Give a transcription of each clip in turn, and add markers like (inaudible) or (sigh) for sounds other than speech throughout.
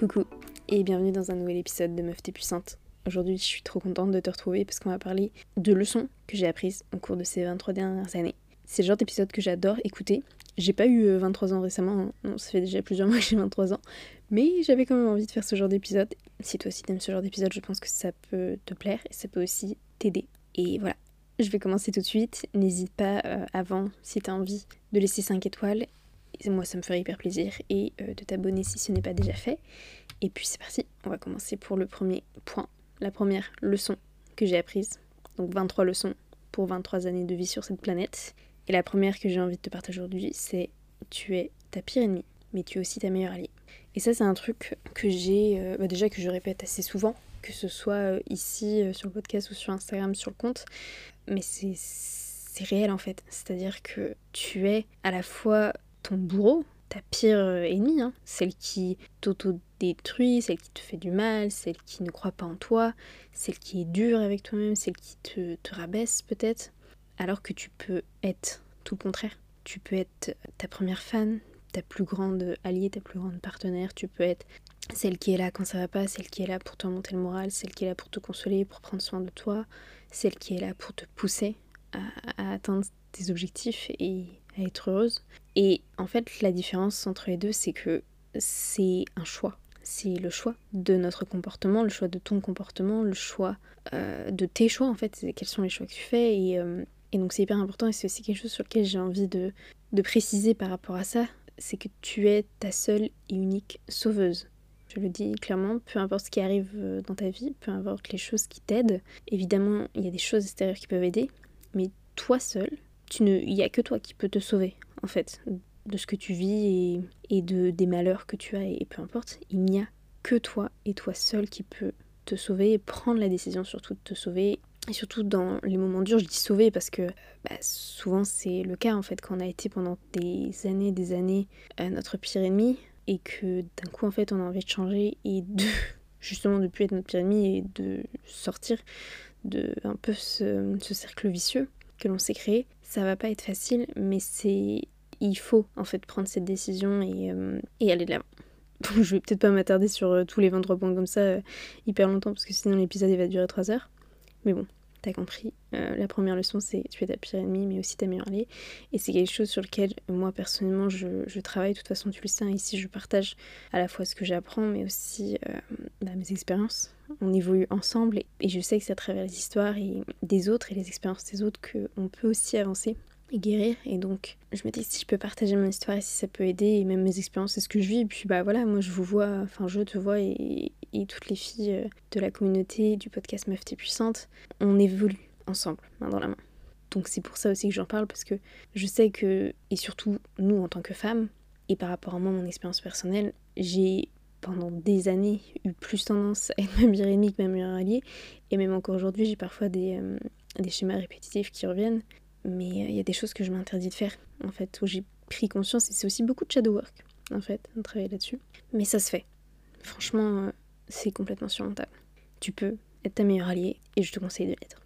Coucou et bienvenue dans un nouvel épisode de Meuf t'es puissante. Aujourd'hui je suis trop contente de te retrouver parce qu'on va parler de leçons que j'ai apprises au cours de ces 23 dernières années. C'est le genre d'épisode que j'adore écouter. J'ai pas eu 23 euh, ans récemment, hein. ça fait déjà plusieurs (laughs) mois que j'ai 23 ans, mais j'avais quand même envie de faire ce genre d'épisode. Si toi aussi t'aimes ce genre d'épisode, je pense que ça peut te plaire et ça peut aussi t'aider. Et voilà, je vais commencer tout de suite. N'hésite pas euh, avant, si t'as envie, de laisser 5 étoiles moi ça me ferait hyper plaisir et euh, de t'abonner si ce n'est pas déjà fait. Et puis c'est parti, on va commencer pour le premier point, la première leçon que j'ai apprise. Donc 23 leçons pour 23 années de vie sur cette planète. Et la première que j'ai envie de te partager aujourd'hui, c'est tu es ta pire ennemie, mais tu es aussi ta meilleure alliée. Et ça c'est un truc que j'ai, euh, bah, déjà que je répète assez souvent, que ce soit euh, ici sur le podcast ou sur Instagram sur le compte, mais c'est réel en fait. C'est-à-dire que tu es à la fois ton bourreau, ta pire euh, ennemie, hein. celle qui t'auto-détruit, celle qui te fait du mal, celle qui ne croit pas en toi, celle qui est dure avec toi-même, celle qui te, rabaisse peut-être, alors que tu peux être tout le contraire. Tu peux être ta première fan, ta plus grande alliée, ta plus grande partenaire, tu peux être celle qui est là quand ça va pas, celle qui est là pour te monter le moral, celle qui est là pour te consoler, pour prendre soin de toi, celle qui est là pour te pousser à atteindre tes objectifs et à être heureuse. Et en fait, la différence entre les deux, c'est que c'est un choix. C'est le choix de notre comportement, le choix de ton comportement, le choix euh, de tes choix en fait, quels sont les choix que tu fais. Et, euh, et donc c'est hyper important et c'est aussi quelque chose sur lequel j'ai envie de, de préciser par rapport à ça, c'est que tu es ta seule et unique sauveuse. Je le dis clairement, peu importe ce qui arrive euh, dans ta vie, peu importe les choses qui t'aident, évidemment il y a des choses extérieures qui peuvent aider, mais toi seul, il n'y a que toi qui peux te sauver, en fait, de ce que tu vis et, de, des malheurs que tu as, et peu importe, il n'y a que toi et toi seul qui peut te sauver et prendre la décision surtout de te sauver. Et surtout dans les moments durs, je dis sauver parce que bah, souvent c'est le cas en fait quand on a été pendant des années, des années notre pire ennemi et que d'un coup en fait on a envie de changer et de (laughs) justement de plus être notre pire ennemi et de sortir de un peu ce cercle vicieux que l'on s'est créé. Ça va pas être facile, mais c'est il faut en fait prendre cette décision et, euh, et aller de l'avant. (laughs) je vais peut-être pas m'attarder sur euh, tous les 23 points comme ça euh, hyper longtemps parce que sinon l'épisode va durer 3 heures. Mais bon, t'as compris. la première leçon c'est tu es ta pire ennemie mais aussi ta meilleure alliée. Et c'est quelque chose sur lequel moi personnellement je, je, travaille. De toute façon tu le sais, hein, ici je partage à la fois ce que j'apprends mais aussi bah, mes expériences on évolue ensemble et, je sais que c'est à travers les histoires et des autres et les expériences des autres qu'on peut aussi avancer et guérir. Et donc, je me dis si je peux partager mon histoire et si ça peut aider, et même mes expériences, c'est ce que je vis. Et puis, bah voilà, moi je vous vois, enfin, je te vois et, toutes les filles euh, de la communauté du podcast Meuf T'es Puissante, on évolue ensemble, main dans la main. Donc, c'est pour ça aussi que j'en parle parce que je sais que, et surtout nous en tant que femmes, et par rapport à moi, mon expérience personnelle, j'ai pendant des années eu plus tendance à être (laughs) ma meilleure ennemie que ma meilleure alliée. Et même encore aujourd'hui, j'ai parfois des, euh, schémas répétitifs qui reviennent. Mais euh, il y a des choses que je m'interdis de faire, en fait, où j'ai pris conscience. Et c'est aussi beaucoup de shadow work, en fait, de travailler là-dessus. Mais ça se fait. Franchement, c'est complètement surmontable. Tu peux être ta meilleure alliée et je te conseille de l'être.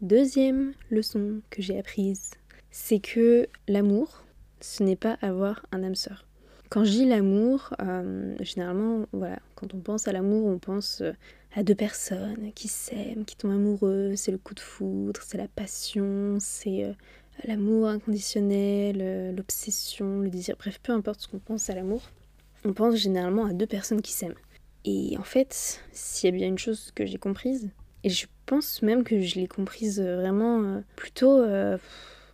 Deuxième leçon que j'ai apprise, c'est que l'amour, ce n'est pas avoir un âme sœur. Quand je dis l'amour, euh, généralement, voilà, quand on pense à l'amour, on pense euh, à deux personnes qui s'aiment, qui tombent amoureuses, c'est le coup de foudre, c'est la passion, c'est euh, l'amour inconditionnel, l'obsession, le désir, bref, peu importe ce qu'on pense à l'amour, on pense généralement à deux personnes qui s'aiment. Et en fait, s'il y a bien une chose que j'ai comprise, et je pense même que je l'ai comprise vraiment plutôt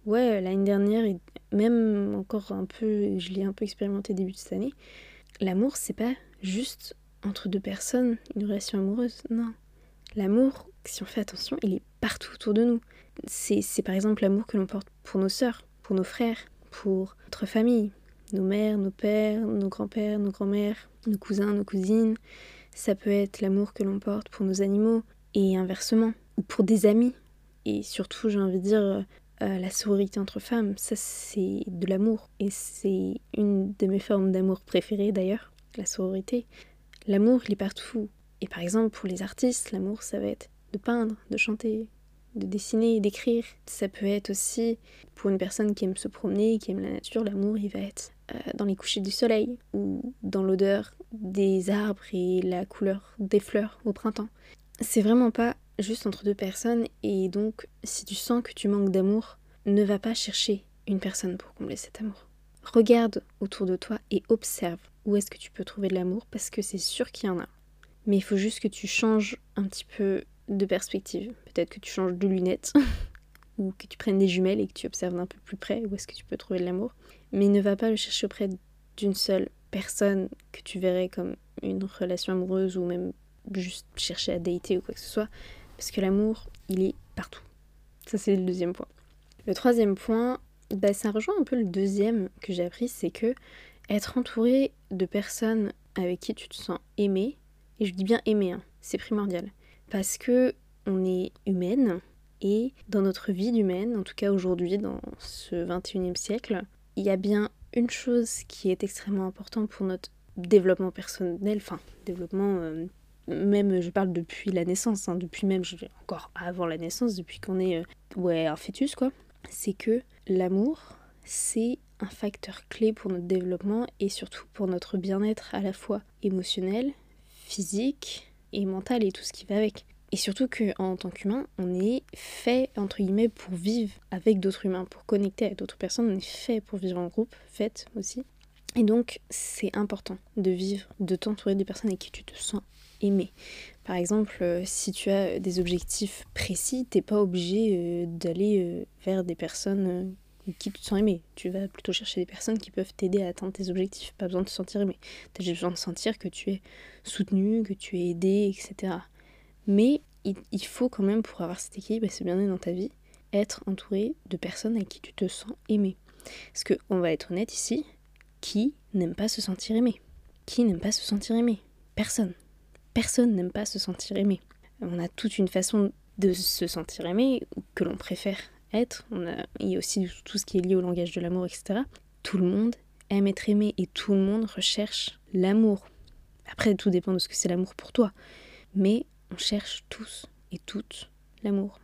ouais, l'année dernière, et même encore un peu, je l'ai un peu expérimenté début de cette année, l'amour, c'est pas juste entre deux personnes, une relation amoureuse, non. L'amour, si on fait attention, il est partout autour de nous. C'est par exemple l'amour que l'on porte pour nos sœurs, pour nos frères, pour notre famille, nos mères, nos pères, nos grands-pères, nos grands-mères, nos cousins, nos cousines. Ça peut être l'amour que l'on porte pour nos animaux et inversement, ou pour des amis. Et surtout, j'ai envie de dire, euh, la sororité entre femmes, ça c'est de l'amour. Et c'est une de mes formes d'amour préférées d'ailleurs, la sororité. L'amour, il est partout. Et par exemple, pour les artistes, l'amour, ça va être de peindre, de chanter, de dessiner et d'écrire. Ça peut être aussi pour une personne qui aime se promener, qui aime la nature, l'amour, il va être euh, dans les couchers du soleil ou dans l'odeur des arbres et la couleur des fleurs au printemps. C'est vraiment pas juste entre deux personnes et donc si tu sens que tu manques d'amour, ne va pas chercher une personne pour combler cet amour. Regarde autour de toi et observe où est-ce que tu peux trouver de l'amour parce que c'est sûr qu'il y en a. Mais il faut juste que tu changes un petit peu de perspective. Peut-être que tu changes de lunettes (laughs) ou que tu prennes des jumelles et que tu observes d'un peu plus près où est-ce que tu peux trouver de l'amour. Mais ne va pas le chercher auprès d'une seule personne que tu verrais comme une relation amoureuse ou même juste chercher à dater ou quoi que ce soit. Parce que l'amour, il est partout. Ça, c'est le deuxième point. Le troisième point, bah, ça rejoint un peu le deuxième que j'ai appris, c'est que être entouré de personnes avec qui tu te sens aimé, et je dis bien aimé, hein, c'est primordial, parce que on est humaine et dans notre vie d'humaine, en tout cas aujourd'hui, dans ce 21e siècle, il y a bien une chose qui est extrêmement importante pour notre développement personnel, enfin développement euh, même je parle depuis la naissance, hein, depuis même encore avant la naissance, depuis qu'on est euh, ouais un fœtus quoi, c'est que l'amour c'est un facteur clé pour notre développement et surtout pour notre bien-être à la fois émotionnel, physique et mental et tout ce qui va avec. Et surtout qu'en tant qu'humain, on est fait, entre guillemets, pour vivre avec d'autres humains, pour connecter avec d'autres personnes. On est fait pour vivre en groupe, fait aussi. Et donc, c'est important de vivre, de t'entourer des personnes avec qui tu te sens aimé. Par exemple, euh, si tu as des objectifs précis, t'es pas obligé euh, d'aller euh, vers des personnes qui te sens aimé. Tu vas plutôt chercher des personnes qui peuvent t'aider à atteindre tes objectifs. Pas besoin de te sentir aimé. Tu as juste besoin de sentir que tu es soutenu, que tu es aidé, etc. Mais il, faut quand même, pour avoir cet équilibre et ce bien-être dans ta vie, être entouré de personnes avec qui tu te sens aimé. Parce que, on va être honnête ici, qui n'aime pas se sentir aimé? Qui n'aime pas se sentir aimé? Personne. Personne n'aime pas se sentir aimé. On a toute une façon de se sentir aimé que l'on préfère être. Il y a aussi tout ce qui est lié au langage de l'amour, etc. Tout le monde aime être aimé et tout le monde recherche l'amour. Après, tout dépend de ce que c'est l'amour pour toi. Mais on cherche tous et toutes l'amour.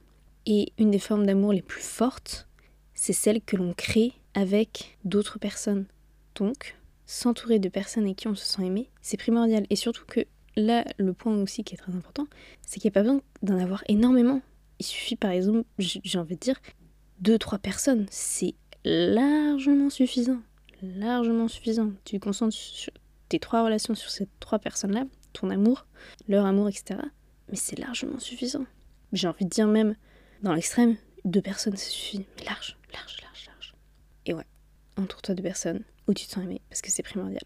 Et une des formes d'amour les plus fortes, c'est celle que l'on crée avec d'autres personnes. Donc, s'entourer de personnes avec qui on se sent aimé, c'est primordial. Et surtout que là, le point aussi qui est très important, c'est qu'il n'y a pas besoin d'en avoir énormément. Il suffit par exemple, j'ai envie de dire, deux, trois personnes. C'est largement suffisant. Largement suffisant. Tu concentres tes trois relations sur ces trois personnes-là, ton amour, leur amour, etc. Mais c'est largement suffisant. J'ai envie de dire même, dans l'extrême, deux personnes, ça suffit. Mais large, large, large, large. Et ouais, entoure-toi de personnes où tu te sens aimé, parce que c'est primordial.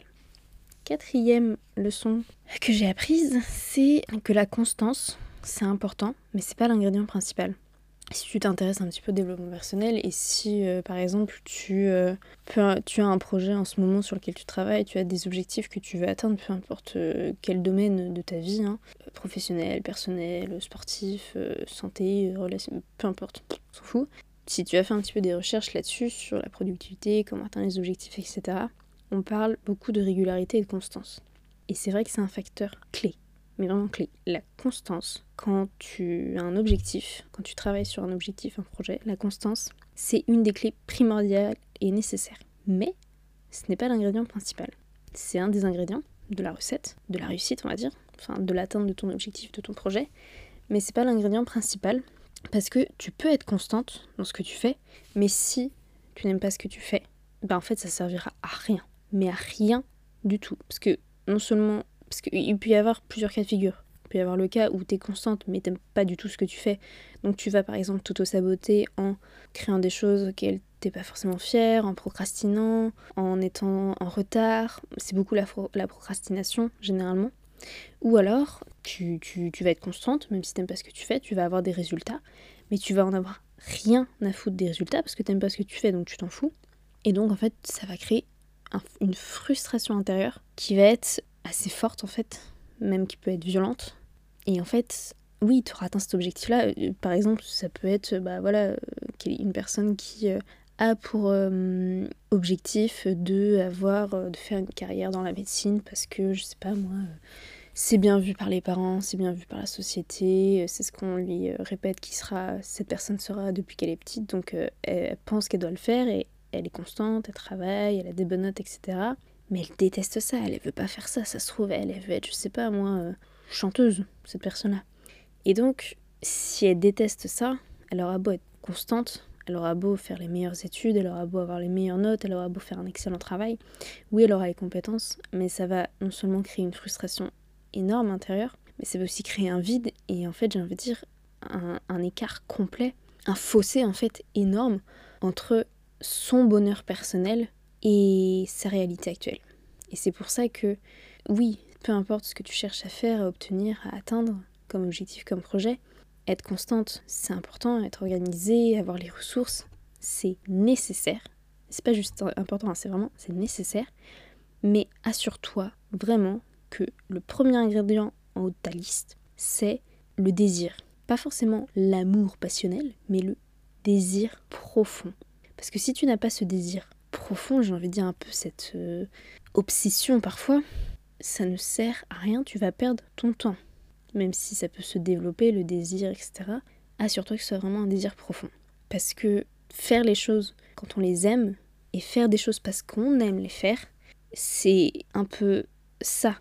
Quatrième leçon que j'ai apprise, c'est que la constance, c'est important, mais c'est pas l'ingrédient principal si tu t'intéresses un petit peu au développement personnel et si euh, par exemple tu, euh, tu as un projet en ce moment sur lequel tu travailles, tu as des objectifs que tu veux atteindre, peu importe euh, quel domaine de ta vie, hein, professionnel, personnel, sportif, santé, relation, peu importe, on s'en fout. Si tu as fait un petit peu des recherches là-dessus, sur la productivité, comment atteindre les objectifs, etc., on parle beaucoup de régularité et de constance. Et c'est vrai que c'est un facteur clé mais vraiment clé. La constance, quand tu as un objectif, quand tu travailles sur un objectif, un projet, la constance, c'est une des clés primordiales et nécessaires. Mais ce n'est pas l'ingrédient principal. C'est un des ingrédients de la recette, de la réussite, on va dire, enfin de l'atteinte de ton objectif, de ton projet, mais c'est pas l'ingrédient principal parce que tu peux être constante dans ce que tu fais, mais si tu n'aimes pas ce que tu fais, ben en fait ça servira à rien, mais à rien du tout, parce que non seulement parce qu'il peut y avoir plusieurs cas de figure. Il peut y avoir le cas où tu es constante mais t'aimes pas du tout ce que tu fais. Donc tu vas par exemple t'auto-saboter en créant des choses auxquelles t'es pas forcément fier, en procrastinant, en étant en retard. C'est beaucoup la, procrastination généralement. Ou alors tu, tu vas être constante, même si t'aimes pas ce que tu fais, tu vas avoir des résultats, mais tu vas en avoir rien à foutre des résultats parce que t'aimes pas ce que tu fais donc tu t'en fous. Et donc en fait ça va créer une frustration intérieure qui va être assez forte en fait, même qui peut être violente. Et en fait, oui, tu auras atteint cet objectif-là. Euh, par exemple, ça peut être bah, voilà, euh, une personne qui euh, a pour objectif de, avoir, de faire une carrière dans la médecine parce que, je sais pas moi, c'est bien vu par les parents, c'est bien vu par la société, c'est ce qu'on lui répète qui sera, cette personne sera depuis qu'elle est petite, donc elle pense qu'elle doit le faire et elle est constante, elle travaille, elle a des bonnes notes, etc. Mais elle déteste ça, elle, ne veut pas faire ça, ça se trouve, elle, elle veut être, je sais pas moi, chanteuse, cette personne-là. Et donc, si elle déteste ça, elle aura beau être constante, elle aura beau faire les meilleures études, elle aura beau avoir les meilleures notes, elle aura beau faire un excellent travail. Oui, elle aura les compétences, mais ça va non seulement créer une frustration énorme intérieure, mais ça va aussi créer un vide et en fait, j'ai envie de dire un, un écart complet, un fossé en fait énorme entre son bonheur personnel et sa réalité actuelle. Et c'est pour ça que, oui, peu importe ce que tu cherches à faire, à obtenir, à atteindre comme objectif, comme projet, être constante, c'est important, être organisée, avoir les ressources, c'est nécessaire. C'est pas juste important, hein, c'est vraiment, c'est nécessaire. Mais assure-toi vraiment que le premier ingrédient en haut de ta liste, c'est le désir. Pas forcément l'amour passionnel, mais le désir profond. Parce que si tu n'as pas ce désir profond, j'ai envie de dire un peu cette euh, obsession parfois, ça ne sert à rien, tu vas perdre ton temps même si ça peut se développer, le désir, etc., assure-toi que ce soit vraiment un désir profond. Parce que faire les choses quand on les aime, et faire des choses parce qu'on aime les faire, c'est un peu ça,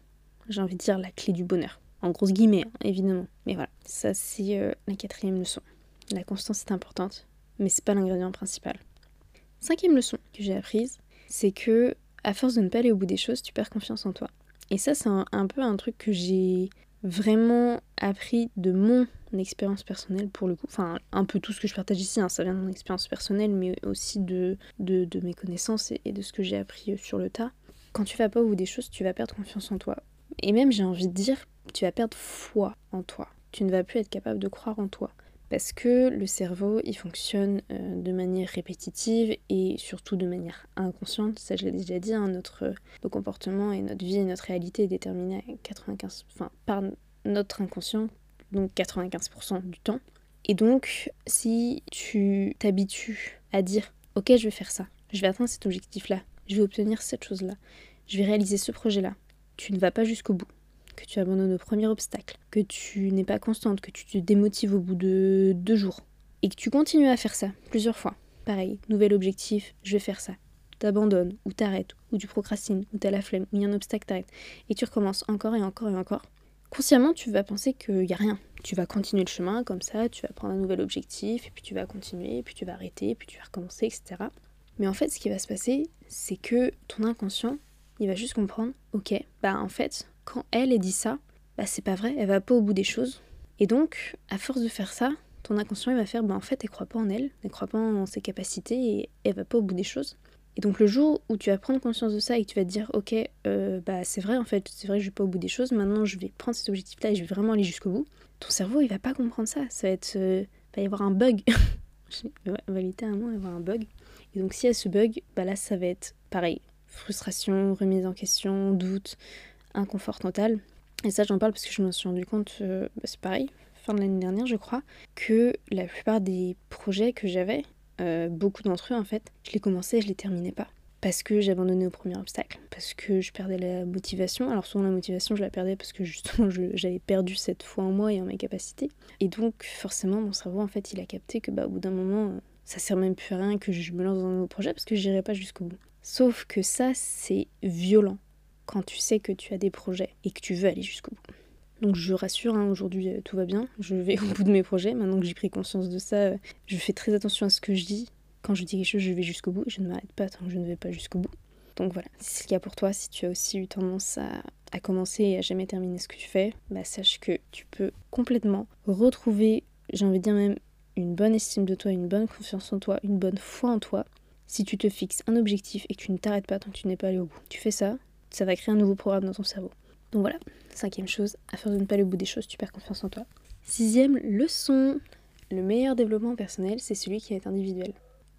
j'ai envie de dire, la clé du bonheur. En grosses guillemets, hein, évidemment. Mais voilà, ça c'est euh, la quatrième leçon. La constance est importante, mais c'est pas l'ingrédient principal. Cinquième leçon que j'ai apprise, c'est que à force de ne pas aller au bout des choses, tu perds confiance en toi. Et ça, c'est un, peu un truc que j'ai vraiment appris de mon expérience personnelle pour le coup. Enfin, un peu tout ce que je partage ici, hein, ça vient de mon expérience personnelle, mais aussi de, de, mes connaissances et, de ce que j'ai appris sur le tas. Quand tu vas pas au bout des choses, tu vas perdre confiance en toi. Et même, j'ai envie de dire, tu vas perdre foi en toi. Tu ne vas plus être capable de croire en toi parce que le cerveau, il fonctionne euh, de manière répétitive et surtout de manière inconsciente. Ça, je l'ai déjà dit, hein, notre, nos comportements et notre vie et notre réalité est déterminée à 95, enfin, par notre inconscient, donc 95% du temps. Et donc, si tu t'habitues à dire, ok, je vais faire ça, je vais atteindre cet objectif-là, je vais obtenir cette chose-là, je vais réaliser ce projet-là, tu ne vas pas jusqu'au bout que tu abandonnes au premier obstacle, que tu n'es pas constante, que tu te démotives au bout de deux jours, et que tu continues à faire ça plusieurs fois. Pareil, nouvel objectif, je vais faire ça. T'abandonnes, ou t'arrêtes, ou tu procrastines, ou t'as la flemme, ou il y a un obstacle, t'arrêtes, et tu recommences encore et encore et encore. Consciemment, tu vas penser qu'il n'y a rien. Tu vas continuer le chemin comme ça, tu vas prendre un nouvel objectif, et puis tu vas continuer, et puis tu vas arrêter, et puis tu vas recommencer, etc. Mais en fait, ce qui va se passer, c'est que ton inconscient, il va juste comprendre, ok, bah en fait, quand elle est dit ça, bah c'est pas vrai, elle va pas au bout des choses. Et donc, à force de faire ça, ton inconscient va faire, bah en fait, elle croit pas en elle, elle croit pas en ses capacités et elle va pas au bout des choses. Et donc le jour où tu vas prendre conscience de ça et que tu vas te dire, ok, euh, bah c'est vrai en fait, c'est vrai que je vais pas au bout des choses, maintenant je vais prendre cet objectif-là et je vais vraiment aller jusqu'au bout. Ton cerveau il va pas comprendre ça, ça va être, euh, va y avoir un bug. (laughs) ouais, va littéralement y avoir un bug. Et donc s'il y a ce bug, bah là ça va être pareil, frustration, remise en question, doute, inconfort total. Et ça, j'en parle parce que je me suis rendu compte, euh, bah, c'est pareil, fin de l'année dernière, je crois, que la plupart des projets que j'avais, euh, beaucoup d'entre eux en fait, je les commençais et je les terminais pas. Parce que j'abandonnais au premier obstacle, parce que je perdais la motivation. Alors souvent la motivation je la perdais parce que justement (laughs) j'avais perdu cette foi en moi et en mes capacités. Et donc forcément mon cerveau en fait il a capté que bah, au bout d'un moment ça sert même plus à rien que je me lance dans un nouveau projet parce que j'irai pas jusqu'au bout. Sauf que ça c'est violent quand tu sais que tu as des projets et que tu veux aller jusqu'au bout. Donc je rassure, hein, aujourd'hui euh, tout va bien, je vais (laughs) au bout de mes projets, maintenant que j'ai pris conscience de ça, euh, je fais très attention à ce que je dis. Quand je dis quelque chose, je vais jusqu'au bout, je ne m'arrête pas tant que je ne vais pas jusqu'au bout. Donc voilà, si c'est le cas pour toi, si tu as aussi eu tendance à, commencer et à jamais terminer ce que tu fais, bah sache que tu peux complètement retrouver, j'ai envie de dire même, une bonne estime de toi, une bonne confiance en toi, une bonne foi en toi, si tu te fixes un objectif et que tu ne t'arrêtes pas tant que tu n'es pas allé au bout. Tu fais ça, ça va créer un nouveau programme dans ton cerveau. Donc voilà, cinquième chose, faire de ne pas au bout des choses, tu perds confiance en toi. Sixième leçon, le meilleur développement personnel, c'est celui qui est individuel.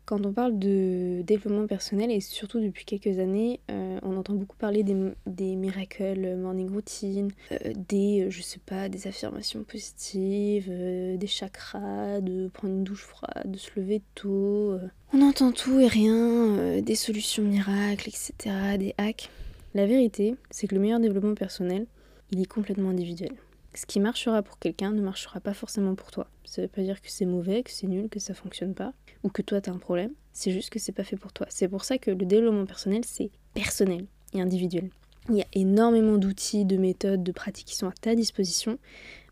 Quand on parle de développement personnel, et surtout depuis quelques années, euh, on entend beaucoup parler des, des miracles morning routine, euh, des, euh, je sais pas, des affirmations positives, des chakras, de prendre une douche froide, de se lever tôt. On entend tout et rien, des solutions miracles, etc., des hacks. La vérité, c'est que le meilleur développement personnel, il est complètement individuel. Ce qui marchera pour quelqu'un ne marchera pas forcément pour toi. Ça veut pas dire que c'est mauvais, que c'est nul, que ça fonctionne pas, ou que toi t'as un problème. C'est juste que c'est pas fait pour toi. C'est pour ça que le développement personnel, c'est personnel et individuel. Il y a énormément d'outils, de méthodes, de pratiques qui sont à ta disposition,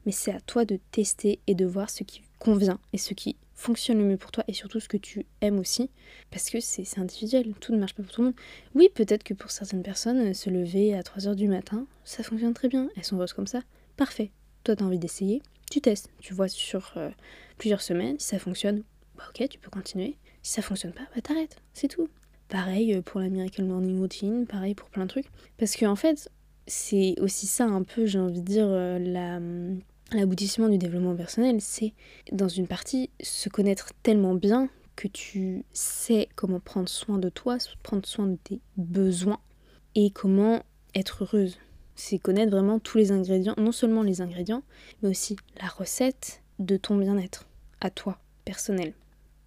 mais c'est à toi de tester et de voir ce qui convient et ce qui fonctionne le mieux pour toi et surtout ce que tu aimes aussi parce que c'est individuel, tout ne marche pas pour tout le monde. Oui, peut-être que pour certaines personnes, se lever à 3h du matin, ça fonctionne très bien, elles sont heureuses comme ça, parfait. Toi, tu as envie d'essayer, tu testes, tu vois sur euh, plusieurs semaines, si ça fonctionne, bah ok, tu peux continuer. Si ça fonctionne pas, bah t'arrêtes, c'est tout. Pareil euh, pour la Miracle Morning Routine, pareil pour plein de trucs. Parce qu'en en fait, c'est aussi ça un peu, j'ai envie de dire, euh, la hum, l'aboutissement du développement personnel, c'est dans une partie se connaître tellement bien que tu sais comment prendre soin de toi, prendre soin de tes besoins et comment être heureuse. C'est connaître vraiment tous les ingrédients, non seulement les ingrédients, mais aussi la recette de ton bien-être, à toi, personnel.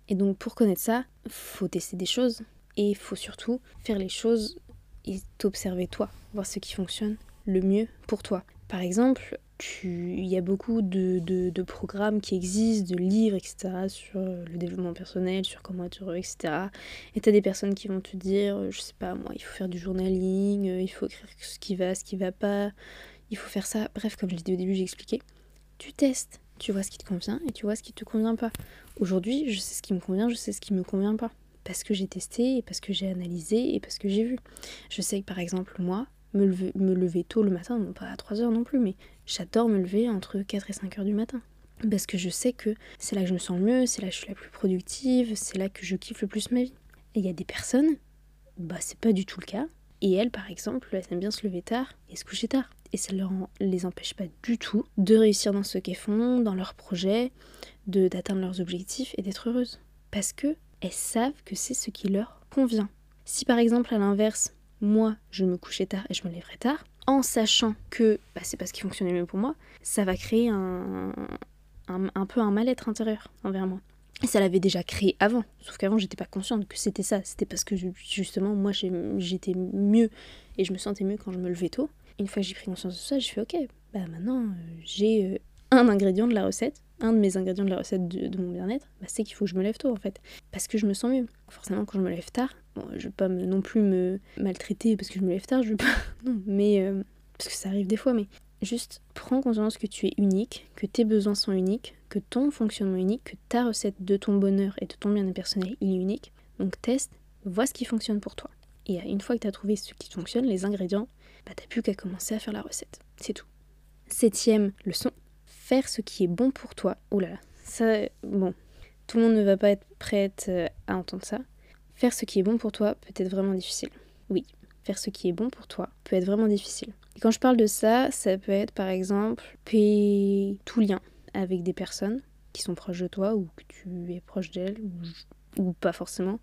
Et donc pour connaître ça, faut tester des choses et il faut surtout faire les choses et t'observer toi, voir ce qui fonctionne le mieux pour toi. Par exemple, il y a beaucoup de, programmes qui existent, de livres, etc., sur le développement personnel, sur comment être heureux, etc. Et tu as des personnes qui vont te dire, je sais pas moi, il faut faire du journaling, il faut écrire ce qui va, ce qui va pas, il faut faire ça. Bref, comme je l'ai dit au début, j'ai expliqué. Tu testes, tu vois ce qui te convient et tu vois ce qui te convient pas. Aujourd'hui, je sais ce qui me convient, je sais ce qui me convient pas. Parce que j'ai testé, et parce que j'ai analysé, et parce que j'ai vu. Je sais que par exemple, moi, me lever, tôt le matin, pas à 3 heures non plus, mais j'adore me lever entre 4 et 5 heures du matin. Parce que je sais que c'est là que je me sens mieux, c'est là que je suis la plus productive, c'est là que je kiffe le plus ma vie. Et il y a des personnes, bah c'est pas du tout le cas. Et elles, par exemple, elles aiment bien se lever tard et se coucher tard. Et ça ne les empêche pas du tout de réussir dans ce qu'elles font, dans leurs projets, d'atteindre leurs objectifs et d'être heureuses. Parce que elles savent que c'est ce qui leur convient. Si par exemple, à l'inverse, moi, je me couchais tard et je me lèverais tard, en sachant que bah, c'est pas ce qui fonctionnait mieux pour moi, ça va créer un, un, peu un mal-être intérieur envers moi. Et ça l'avait déjà créé avant, sauf qu'avant j'étais pas consciente que c'était ça, c'était parce que justement moi j'étais mieux et je me sentais mieux quand je me levais tôt. Une fois que j'ai pris conscience de ça, j'ai fait ok, bah maintenant euh, j'ai euh, un ingrédient de la recette, un de mes ingrédients de la recette de, mon bien-être, bah, c'est qu'il faut que je me lève tôt en fait, parce que je me sens mieux. Forcément quand je me lève tard, Bon, je veux pas non plus me maltraiter parce que je me lève tard, je veux pas. (laughs) Non, mais. Euh, parce que ça arrive des fois, mais juste prends conscience que tu es unique, que tes besoins sont uniques, que ton fonctionnement est unique, que ta recette de ton bonheur et de ton bien-être personnel est unique. Donc teste, vois ce qui fonctionne pour toi. Et une fois que tu as trouvé ce qui fonctionne, les ingrédients, bah t'as plus qu'à commencer à faire la recette. C'est tout. Septième leçon, faire ce qui est bon pour toi. Oh là là, ça, bon, tout le monde ne va pas être prête euh, à entendre ça. Faire ce qui est bon pour toi peut être vraiment difficile. Oui, faire ce qui est bon pour toi peut être vraiment difficile. Et quand je parle de ça, ça peut être par exemple payer tout lien avec des personnes qui sont proches de toi ou que tu es proche d'elles ou, pas forcément,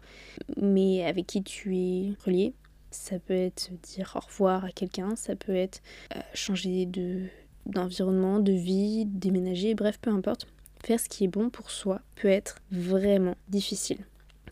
mais avec qui tu es relié. Ça peut être dire au revoir à quelqu'un, ça peut être euh, changer de d'environnement, de vie, déménager, bref, peu importe. Faire ce qui est bon pour soi peut être vraiment difficile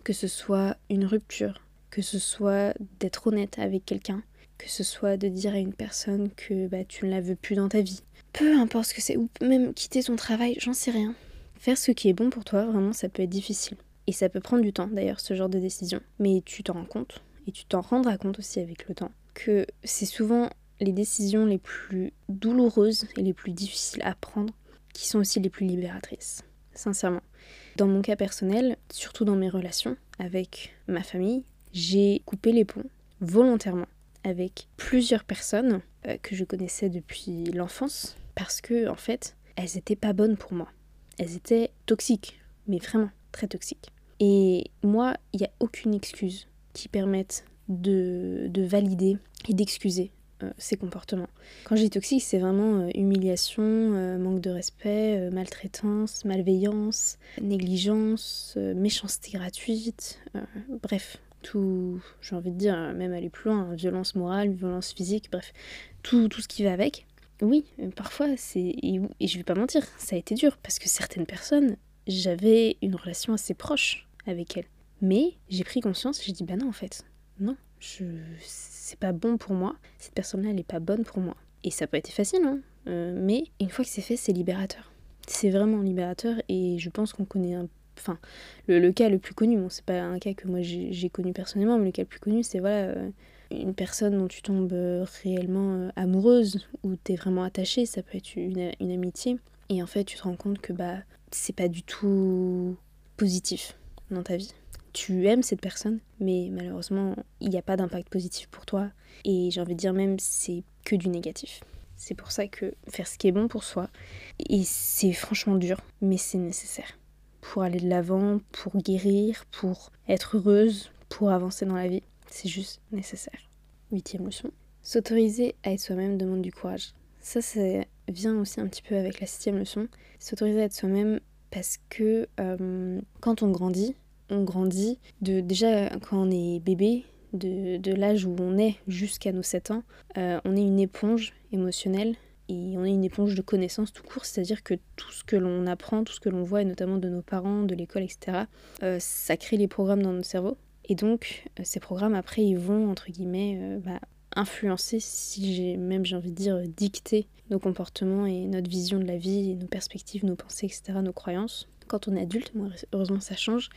que ce soit une rupture, que ce soit d'être honnête avec quelqu'un, que ce soit de dire à une personne que bah, tu ne la veux plus dans ta vie. Peu importe ce que c'est, ou même quitter ton travail, j'en sais rien. Faire ce qui est bon pour toi, vraiment, ça peut être difficile. Et ça peut prendre du temps, d'ailleurs, ce genre de décision. Mais tu t'en rends compte, et tu t'en rendras compte aussi avec le temps, que c'est souvent les décisions les plus douloureuses et les plus difficiles à prendre qui sont aussi les plus libératrices. Sincèrement. Dans mon cas personnel, surtout dans mes relations avec ma famille, j'ai coupé les ponts volontairement avec plusieurs personnes euh, que je connaissais depuis l'enfance parce que en fait, elles étaient pas bonnes pour moi. Elles étaient toxiques, mais vraiment très toxiques. Et moi, il n'y a aucune excuse qui permette de, de valider et d'excuser ces comportements. Quand j'ai toxique, c'est vraiment euh, humiliation, euh, manque de respect, maltraitance, malveillance, négligence, méchanceté gratuite, bref, tout, j'ai envie de dire, même aller plus loin, hein, violence morale, violence physique, bref, tout, tout ce qui va avec. Oui, parfois, c'est. Et, et je vais pas mentir, ça a été dur, parce que certaines personnes, j'avais une relation assez proche avec elles. Mais j'ai pris conscience, j'ai dit, bah non, en fait, non, c'est pas bon pour moi, cette personne-là, elle est pas bonne pour moi. Et ça peut être facile, hein, euh, mais une fois que c'est fait, c'est libérateur. C'est vraiment libérateur et je pense qu'on connaît un enfin le, cas le plus connu. Bon c'est pas un cas que moi j'ai connu personnellement mais le cas le plus connu c'est voilà euh, une personne dont tu tombes euh, réellement amoureuse ou t'es vraiment attaché ça peut être une, une, amitié. Et en fait tu te rends compte que bah c'est pas du tout positif dans ta vie tu aimes cette personne mais malheureusement il n'y a pas d'impact positif pour toi et j'ai envie de dire même c'est que du négatif c'est pour ça que faire ce qui est bon pour soi, et c'est franchement dur, mais c'est nécessaire. Pour aller de l'avant, pour guérir, pour être heureuse, pour avancer dans la vie, c'est juste nécessaire. Huitième leçon. S'autoriser à être soi-même demande du courage. Ça, ça vient aussi un petit peu avec la septième leçon. S'autoriser à être soi-même parce que euh, quand on grandit, on grandit de déjà quand on est bébé, de, l'âge où on est jusqu'à nos 7 ans, euh, on est une éponge émotionnelle et on est une éponge de connaissances tout court, c'est-à-dire que tout ce que l'on apprend, tout ce que l'on voit, et notamment de nos parents, de l'école, etc., euh, ça crée les programmes dans notre cerveau. Et donc, euh, ces programmes, après, ils vont, entre guillemets, bah, influencer, si j'ai même j'ai envie de dire dicter nos comportements et notre vision de la vie, et nos perspectives, nos pensées, etc., nos croyances quand on est adulte, moi heureusement ça change.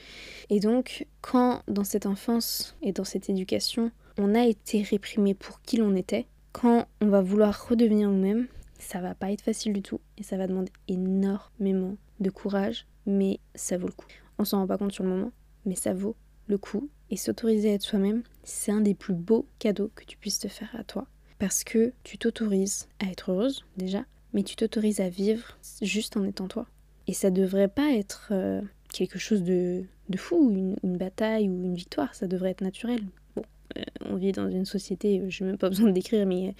Et donc quand dans cette enfance et dans cette éducation, on a été réprimé pour qui l'on était, quand on va vouloir redevenir nous-mêmes, ça va pas être facile du tout et ça va demander énormément de courage, mais ça vaut le coup. On s'en rend pas compte sur le moment, mais ça vaut le coup. Et s'autoriser à être soi-même, c'est un des plus beaux cadeaux que tu puisses te faire à toi. Parce que tu t'autorises à être heureuse déjà, mais tu t'autorises à vivre juste en étant toi. Et ça devrait pas être euh, quelque chose de, de fou, une, une, bataille ou une victoire, ça devrait être naturel. Bon, euh, on vit dans une société, euh, je n'ai même pas (laughs) besoin de décrire, mais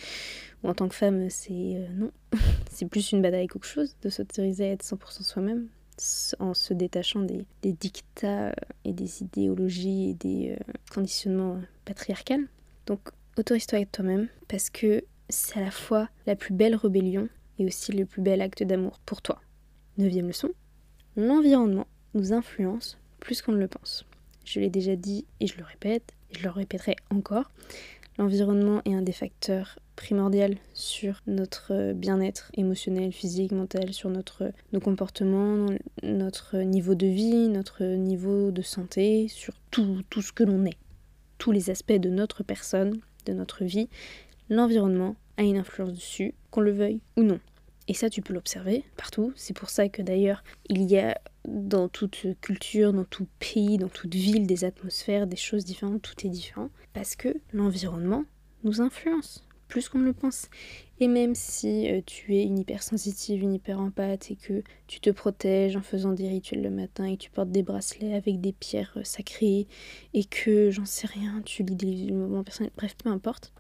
en tant que femme, c'est non. (laughs) c'est plus une bataille qu'autre chose de s'autoriser à être 100% soi-même en se détachant des, des, dictats et des idéologies et des conditionnements patriarcaux. Donc, autorise-toi à être toi-même parce que c'est à la fois la plus belle rébellion et aussi le plus bel acte d'amour pour toi. Neuvième leçon, l'environnement nous influence plus qu'on ne le pense. Je l'ai déjà dit et je le répète, et je le répéterai encore. L'environnement est un des facteurs primordiaux sur notre bien-être émotionnel, physique, mental, sur notre, nos comportements, notre niveau de vie, notre niveau de santé, sur tout, tout ce que l'on est. Tous les aspects de notre personne, de notre vie, l'environnement a une influence dessus, qu'on le veuille ou non. Et ça, tu peux l'observer partout. C'est pour ça que d'ailleurs, il y a dans toute culture, dans tout pays, dans toute ville, des atmosphères, des choses différentes, tout est différent. Parce que l'environnement nous influence plus qu'on ne le pense. Et même si euh, tu es une hypersensitive, une hyper-empathe et que tu te protèges en faisant des rituels le matin et que tu portes des bracelets avec des pierres euh, sacrées et que, j'en sais rien, tu lis des moments personnels, bref, peu importe,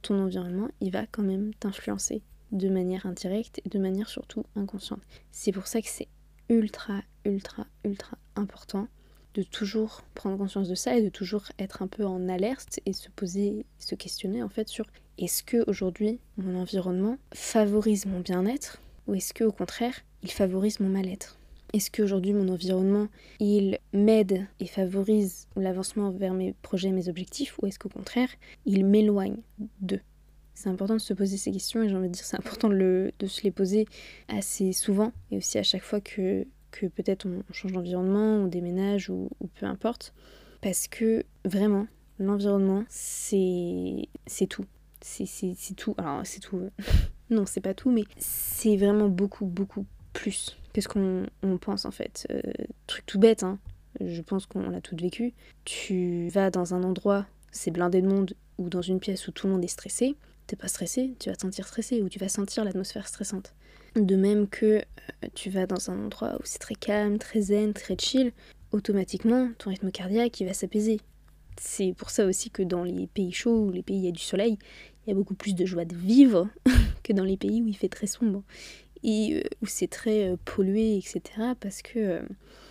ton environnement, il va quand même t'influencer de manière indirecte et de manière surtout inconsciente. C'est pour ça que c'est ultra, ultra, ultra important de toujours prendre conscience de ça et de toujours être un peu en alerte et se poser, se questionner en fait sur est-ce que aujourd'hui mon environnement favorise mon bien-être ou est-ce que au contraire il favorise mon mal-être? Est-ce qu'aujourd'hui mon environnement il m'aide et favorise l'avancement vers mes projets, mes objectifs ou est-ce qu'au contraire il m'éloigne d'eux? C'est important de se poser ces questions et j'ai envie de dire c'est important de, le, de, se les poser assez souvent et aussi à chaque fois que, que peut-être on, change d'environnement, on déménage ou, peu importe. Parce que vraiment, l'environnement, c'est tout. C'est tout. Alors, c'est tout. (laughs) non, c'est pas tout, mais c'est vraiment beaucoup, beaucoup plus que ce qu'on pense en fait. Euh, truc tout bête, hein. Je pense qu'on l'a tout vécu. Tu vas dans un endroit, c'est blindé de monde, ou dans une pièce où tout le monde est stressé t'es pas stressé, tu vas te sentir stressé ou tu vas sentir l'atmosphère stressante. De même que euh, tu vas dans un endroit où c'est très calme, très zen, très chill, automatiquement ton rythme cardiaque va s'apaiser. C'est pour ça aussi que dans les pays chauds, où les pays où il y a du soleil, il y a beaucoup plus de joie de vivre (laughs) que dans les pays où il fait très sombre et euh, où c'est très euh, pollué, etc. Parce que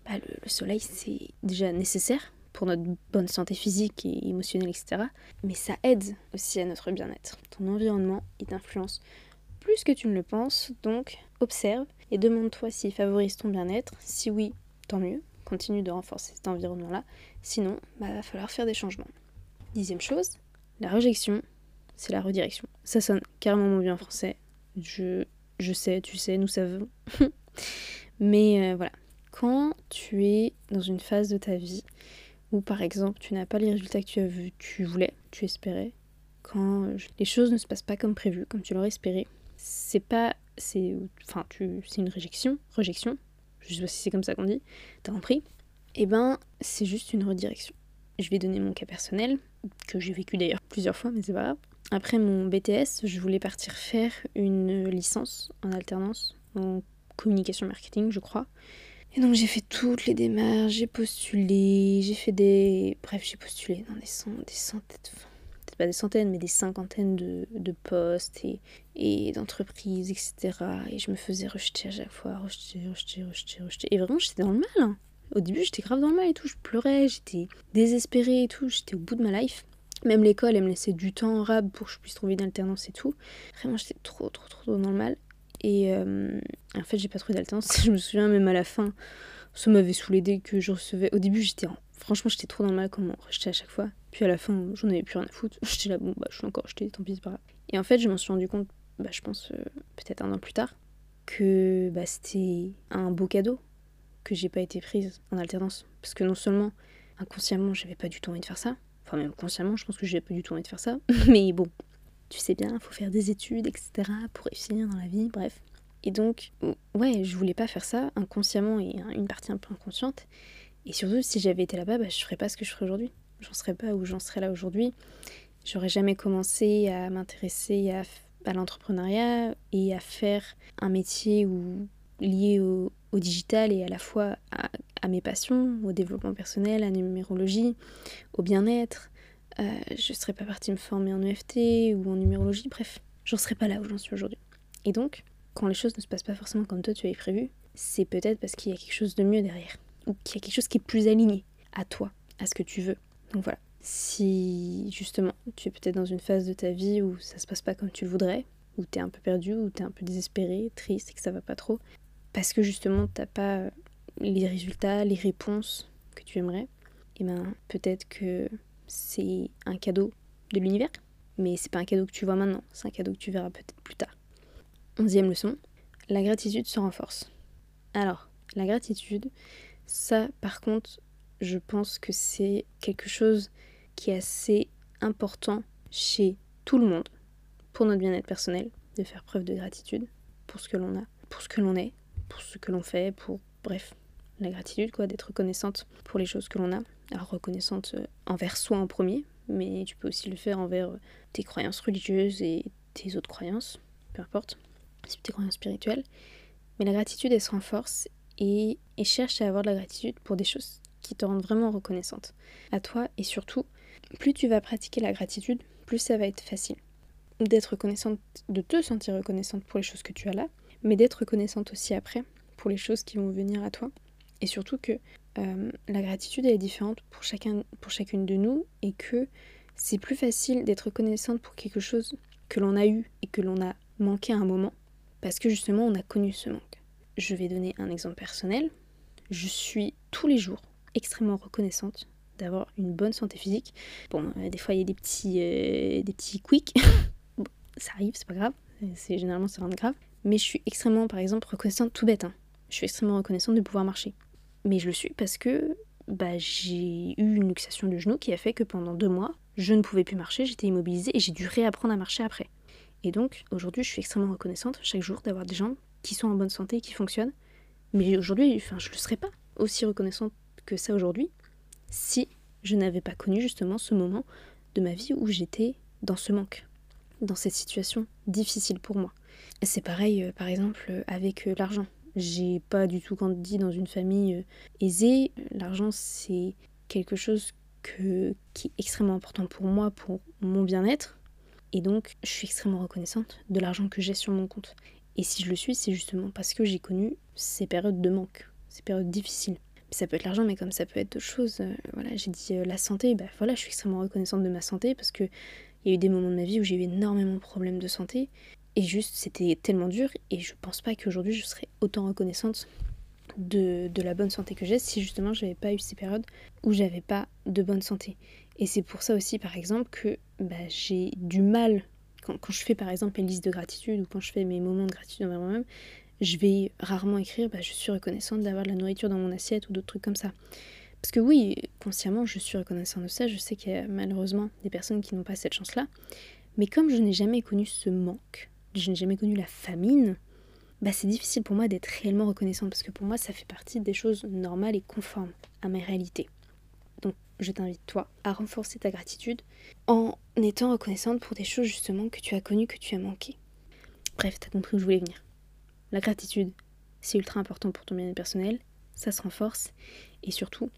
bah, le soleil c'est déjà nécessaire pour notre bonne santé physique et émotionnelle, etc. Mais ça aide aussi à notre bien-être. Ton environnement, il t'influence plus que tu ne le penses, donc observe et demande-toi s'il favorise ton bien-être. Si oui, tant mieux, continue de renforcer cet environnement-là. Sinon, bah, va falloir faire des changements. Dixième chose, la rejection c'est la redirection. Ça sonne carrément bien en français. Je, je sais, tu sais, nous savons. (laughs) Mais euh, voilà, quand tu es dans une phase de ta vie où par exemple tu n'as pas les résultats que tu as vu, tu voulais, tu espérais, quand les choses ne se passent pas comme prévu, comme tu l'aurais espéré, c'est pas c'est enfin tu c'est une réjection, rejection, je sais pas si c'est comme ça qu'on dit, t'as compris? Eh ben, c'est juste une redirection. Je vais donner mon cas personnel, que j'ai vécu d'ailleurs plusieurs fois, mais c'est pas grave. Après mon BTS, je voulais partir faire une licence en alternance en communication marketing, je crois. Et donc j'ai fait toutes les démarches, j'ai postulé, j'ai fait des... Bref, j'ai postulé dans des, centaines, des centaines, peut-être pas des centaines, mais des cinquantaines de, de postes et, et d'entreprises, etc. Et je me faisais rejeter à chaque fois, rejeter, rejeter, rejeter, rejeter. Et vraiment, j'étais dans le mal. Hein. Au début, j'étais grave dans le mal et tout, je pleurais, j'étais désespérée et tout, j'étais au bout de ma life. Même l'école, elle me laissait du temps en rab pour que je puisse trouver une alternance et tout. Vraiment, j'étais trop, trop, trop dans le mal. Et euh, en fait, j'ai pas trouvé d'alternance. (laughs) je me souviens même à la fin, ça m'avait saoulé dès que je recevais. Au début, j'étais franchement, j'étais trop dans le mal comme on rejetait à chaque fois. Puis à la fin, j'en avais plus rien à foutre. (laughs) J'étais là, bon, bah, je suis encore rejetée, tant pis, c'est pas grave. Et en fait, je m'en suis rendu compte, bah, je pense, euh, peut-être un an plus tard, que bah, c'était un beau cadeau que j'ai pas été prise en alternance. Parce que non seulement, inconsciemment, j'avais pas du tout envie de faire ça. Enfin, même consciemment, je pense que j'avais pas du tout envie de faire ça. (laughs) Mais bon, tu sais bien, il faut faire des études, etc. pour réussir dans la vie, bref. Et donc, ouais, je voulais pas faire ça inconsciemment et une partie un peu inconsciente. Et surtout, si j'avais été là-bas, bah, je ferais pas ce que je ferais aujourd'hui. J'en serais pas où j'en serais là aujourd'hui. J'aurais jamais commencé à m'intéresser à, l'entrepreneuriat et à faire un métier lié au, au, digital et à la fois à, à, mes passions, au développement personnel, à la numérologie, au bien-être, euh, je serais pas partie me former en EFT ou en numérologie, bref, j'en serais pas là où j'en suis aujourd'hui. Et donc, quand les choses ne se passent pas forcément comme toi tu avais prévu, c'est peut-être parce qu'il y a quelque chose de mieux derrière, ou qu'il y a quelque chose qui est plus aligné à toi, à ce que tu veux. Donc voilà, si justement tu es peut-être dans une phase de ta vie où ça se passe pas comme tu le voudrais, où tu es un peu perdu, où tu es un peu désespéré, triste et que ça va pas trop, parce que justement t'as pas les résultats, les réponses que tu aimerais, et eh ben peut-être que c'est un cadeau de l'univers, mais c'est pas un cadeau que tu vois maintenant, c'est un cadeau que tu verras peut-être plus tard. Onzième leçon, la gratitude se renforce. Alors, la gratitude, ça par contre, je pense que c'est quelque chose qui est assez important chez tout le monde, pour notre bien-être personnel, de faire preuve de gratitude pour ce que l'on a, pour ce que l'on est, pour ce que l'on fait, pour bref, la gratitude quoi, d'être reconnaissante pour les choses que l'on a, alors reconnaissante euh, envers soi en premier, mais tu peux aussi le faire envers euh, tes croyances religieuses et tes autres croyances, peu importe, tes croyances spirituelles. Mais la gratitude, elle se renforce et, et cherche à avoir de la gratitude pour des choses qui te rendent vraiment reconnaissante à toi et surtout, plus tu vas pratiquer la gratitude, plus ça va être facile d'être reconnaissante, de te sentir reconnaissante pour les choses que tu as là, mais d'être reconnaissante aussi après pour les choses qui vont venir à toi. Et surtout que euh, la gratitude est différente pour, chacun, pour chacune de nous et que c'est plus facile d'être reconnaissante pour quelque chose que l'on a eu et que l'on a manqué à un moment parce que justement on a connu ce manque. Je vais donner un exemple personnel. Je suis tous les jours extrêmement reconnaissante d'avoir une bonne santé physique. Bon, euh, des fois il y a des petits, euh, des petits quicks. (laughs) ça arrive, c'est pas grave. C'est généralement c'est rien grave. Mais je suis extrêmement, par exemple, reconnaissante tout bête. Hein. Je suis extrêmement reconnaissante de pouvoir marcher. Mais je le suis parce que bah, j'ai eu une luxation du genou qui a fait que pendant deux mois, je ne pouvais plus marcher, j'étais immobilisée et j'ai dû réapprendre à marcher après. Et donc, aujourd'hui, je suis extrêmement reconnaissante chaque jour d'avoir des gens qui sont en bonne santé et qui fonctionnent. Mais aujourd'hui, enfin, je ne serais pas aussi reconnaissante que ça aujourd'hui si je n'avais pas connu justement ce moment de ma vie où j'étais dans ce manque, dans cette situation difficile pour moi. C'est pareil, euh, par exemple, avec euh, l'argent. J'ai pas du tout grandi dans une famille euh, aisée. L'argent, c'est quelque chose qui est extrêmement important pour moi, pour mon bien-être. Et donc, je suis extrêmement reconnaissante de l'argent que j'ai sur mon compte. Et si je le suis, c'est justement parce que j'ai connu ces périodes de manque, ces périodes difficiles. Ça peut être l'argent, mais comme ça peut être d'autres choses. Euh, voilà, j'ai dit euh, la santé, bah voilà, je suis extrêmement reconnaissante de ma santé parce que il y a eu des moments de ma vie où j'ai eu énormément de problèmes de santé et juste, c'était tellement dur et je pense pas qu'aujourd'hui je serais autant reconnaissante de, de la bonne santé que j'ai si justement j'avais pas eu ces périodes où j'avais pas de bonne santé. Et c'est pour ça aussi, par exemple, que bah, j'ai du mal, quand, je fais par exemple une liste de gratitude ou quand je fais mes moments de gratitude envers moi-même, je vais rarement écrire bah, je suis reconnaissante d'avoir de la nourriture dans mon assiette ou d'autres trucs comme ça. Parce que oui, consciemment, je suis reconnaissante de ça. Je sais qu'il y a malheureusement des personnes qui n'ont pas cette chance-là. Mais comme je n'ai jamais connu ce manque, je n'ai jamais connu la famine, bah c'est difficile pour moi d'être réellement reconnaissante parce que pour moi ça fait partie des choses normales et conformes à ma réalité. Donc je t'invite toi à renforcer ta gratitude en étant reconnaissante pour des choses justement que tu as connues, que tu as manquées. Bref, t'as compris où je voulais venir. La gratitude, c'est ultra important pour ton bien-être personnel, ça se renforce et surtout,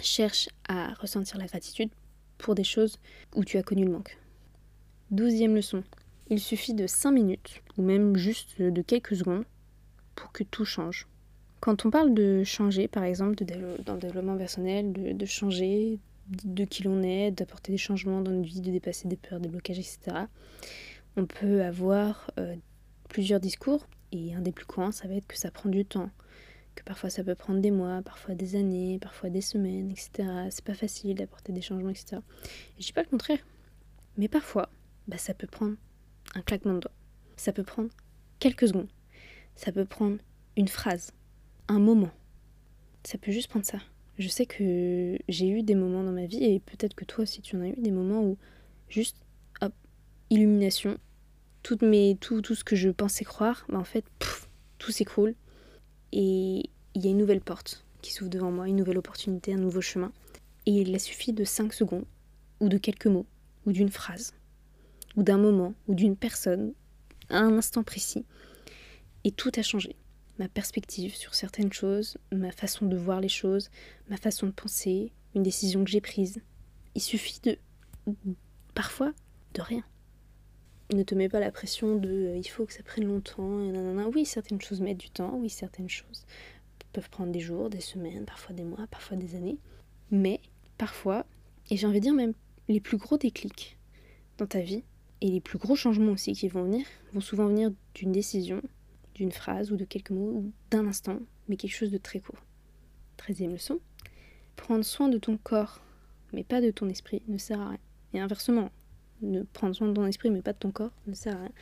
cherche à ressentir la gratitude pour des choses où tu as connu le manque. Douzième leçon. Il suffit de 5 minutes, ou même juste de quelques secondes, pour que tout change. Quand on parle de changer, par exemple, dans le développement personnel, de, changer de qui l'on est, d'apporter des changements dans notre vie, de dépasser des peurs, des blocages, etc., on peut avoir euh, plusieurs discours, et un des plus courants, ça va être que ça prend du temps que parfois ça peut prendre des mois, parfois des années, parfois des semaines, etc. C'est pas facile d'apporter des changements, etc. Et je dis pas le contraire. Mais parfois, bah, ça peut prendre un claquement de doigts. Ça peut prendre quelques secondes. Ça peut prendre une phrase, un moment. Ça peut juste prendre ça. Je sais que j'ai eu des moments dans ma vie, et peut-être que toi aussi tu en as eu, des moments où juste, hop, illumination, toutes mes, tout, ce que je pensais croire, bah en fait, tout s'écroule et il y a une nouvelle porte qui s'ouvre devant moi, une nouvelle opportunité, un nouveau chemin. Et il a suffi de 5 secondes, ou de quelques mots, ou d'une phrase, ou d'un moment, ou d'une personne, à un instant précis. Et tout a changé. Ma perspective sur certaines choses, ma façon de voir les choses, ma façon de penser, une décision que j'ai prise. Il suffit de... parfois de rien. Ne te mets pas la pression de euh, il faut que ça prenne longtemps. Et Oui, certaines choses mettent du temps, oui, certaines choses peuvent prendre des jours, des semaines, parfois des mois, parfois des années. Mais parfois, et j'ai envie de dire même les plus gros déclics dans ta vie, et les plus gros changements aussi qui vont venir, vont souvent venir d'une décision, d'une phrase ou de quelques mots, ou d'un instant, mais quelque chose de très court. Treizième leçon, prendre soin de ton corps, mais pas de ton esprit, ne sert à rien. Et inversement, ne prendre soin de ton esprit mais pas de ton corps ne sert à rien.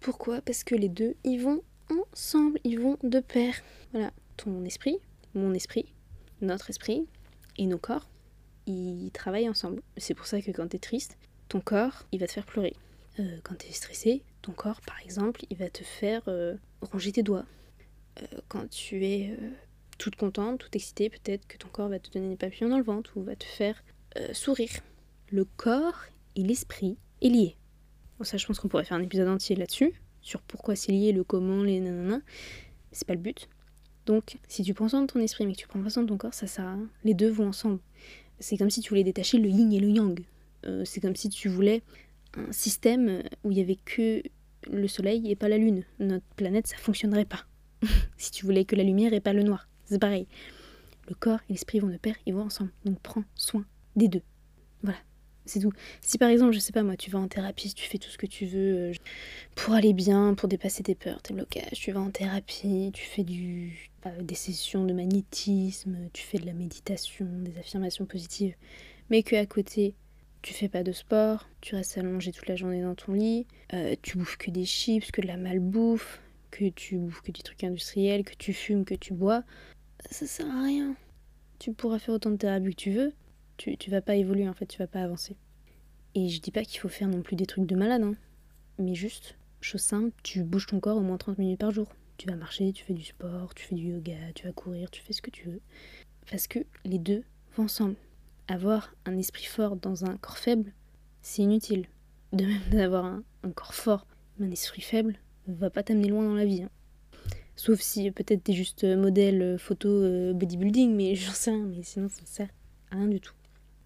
Pourquoi? Parce que les deux, ils vont ensemble, ils vont de pair. Voilà, ton esprit, mon esprit, notre esprit et nos corps, ils travaillent ensemble. C'est pour ça que quand tu es triste, ton corps, il va te faire pleurer. Euh, quand tu es stressé, ton corps, par exemple, il va te faire euh, ronger tes doigts. Euh, quand tu es toute contente, toute excitée, peut-être que ton corps va te donner des papillons dans le ventre ou va te faire sourire. Le corps et l'esprit est lié. Bon, ça, je pense qu'on pourrait faire un épisode entier là-dessus, sur pourquoi c'est lié, le comment, les nanana. C'est pas le but. Donc, si tu prends soin de ton esprit mais que tu prends pas soin de ton corps, ça sert à rien. Les deux vont ensemble. C'est comme si tu voulais détacher le yin et le yang. Euh, c'est comme si tu voulais un système où il y avait que le soleil et pas la lune. Notre planète, ça fonctionnerait pas. (laughs) si tu voulais que la lumière et pas le noir. C'est pareil. Le corps et l'esprit vont de pair, ils vont ensemble. Donc prends soin des deux. Voilà. C'est tout. Si par exemple, je sais pas moi, tu vas en thérapie, tu fais tout ce que tu veux euh, pour aller bien, pour dépasser tes peurs, tes blocages, tu vas en thérapie, tu fais du, des sessions de magnétisme, tu fais de la méditation, des affirmations positives, mais que à côté, tu fais pas de sport, tu restes allongé toute la journée dans ton lit, euh, tu bouffes que des chips, que de la malbouffe, que tu bouffes que des trucs industriels, que tu fumes, que tu bois, ça sert à rien. Tu pourras faire autant de thérapie que tu veux, tu, tu vas pas évoluer en fait, tu vas pas avancer. Et je dis pas qu'il faut faire non plus des trucs de malade, hein. mais juste, chose simple, tu bouges ton corps au moins 30 minutes par jour. Tu vas marcher, tu fais du sport, tu fais du yoga, tu vas courir, tu fais ce que tu veux. Parce que les deux vont ensemble. Avoir un esprit fort dans un corps faible, c'est inutile. De même (laughs) d'avoir un, corps fort, mais un esprit faible, va pas t'amener loin dans la vie. Hein. Sauf si peut-être t'es juste modèle photo euh, bodybuilding, mais (laughs) j'en sais rien, mais sinon ça ne sert à rien du tout.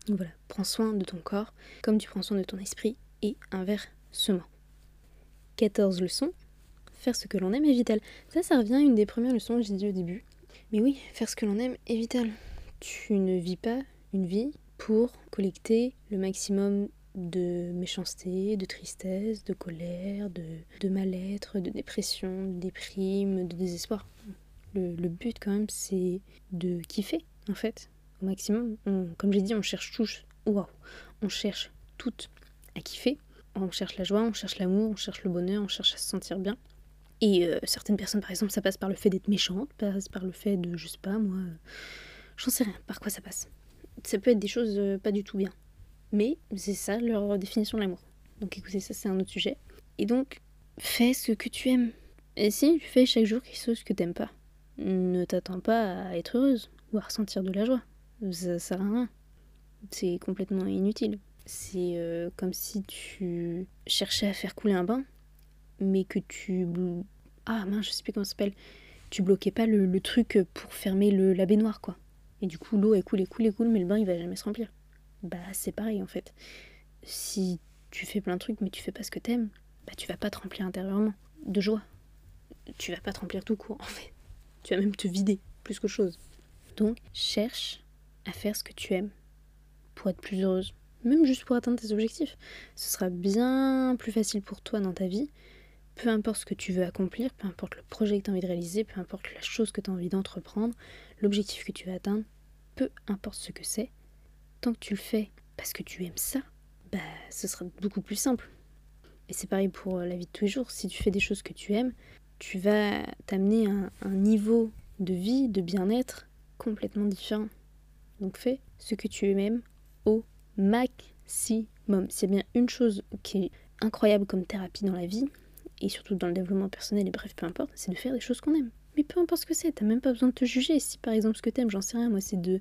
Donc voilà, prends soin de ton corps comme tu prends soin de ton esprit et inversement. 14 leçons. Faire ce que l'on aime est vital. Ça, ça revient à une des premières leçons que j'ai dit au début. Mais oui, faire ce que l'on aime est vital. Tu ne vis pas une vie pour collecter le maximum de méchanceté, de tristesse, de colère, de, mal-être, de dépression, de déprime, de désespoir. Le, but quand même c'est de kiffer en fait au maximum. comme j'ai dit, on cherche tous waouh, on cherche toutes à kiffer. On cherche la joie, on cherche l'amour, on cherche le bonheur, on cherche à se sentir bien. Et euh, certaines personnes, par exemple, ça passe par le fait d'être méchante, passe par le fait de, je sais pas, moi, euh, j'en sais rien, par quoi ça passe. Ça peut être des choses euh, pas du tout bien. Mais c'est ça leur définition de l'amour. Donc écoutez, ça c'est un autre sujet. Et donc, fais ce que tu aimes. Et si tu fais chaque jour quelque chose que t'aimes pas, ne t'attends pas à être heureuse ou à ressentir de la joie. Ça sert à rien. C'est complètement inutile. C'est euh, comme si tu cherchais à faire couler un bain, mais que tu. Ah mince, je sais plus comment ça s'appelle. Tu bloquais pas le, truc pour fermer le, la baignoire, quoi. Et du coup, l'eau, elle coule, elle coule, elle coule, mais le bain, il va jamais se remplir. Bah, c'est pareil, en fait. Si tu fais plein de trucs, mais tu fais pas ce que t'aimes, bah, tu vas pas te remplir intérieurement de joie. Tu vas pas te remplir tout court, (laughs) en fait. Tu vas même te vider, plus que chose. Donc, cherche à faire ce que tu aimes pour être plus heureuse, même juste pour atteindre tes objectifs. Ce sera bien plus facile pour toi dans ta vie, peu importe ce que tu veux accomplir, peu importe le projet que tu as envie de réaliser, peu importe la chose que tu as envie d'entreprendre, l'objectif que tu veux atteindre, peu importe ce que c'est, tant que tu le fais parce que tu aimes ça, bah ce sera beaucoup plus simple. Et c'est pareil pour la vie de tous les jours. Si tu fais des choses que tu aimes, tu vas t'amener à un niveau de vie, de bien-être complètement différent. Donc fais ce que tu aimes au maximum. C'est bien une chose qui est incroyable comme thérapie dans la vie, et surtout dans le développement personnel, et bref, peu importe, c'est de faire des choses qu'on aime. Mais peu importe ce que c'est, t'as même pas besoin de te juger. Si par exemple ce que t'aimes, j'en sais rien, moi c'est de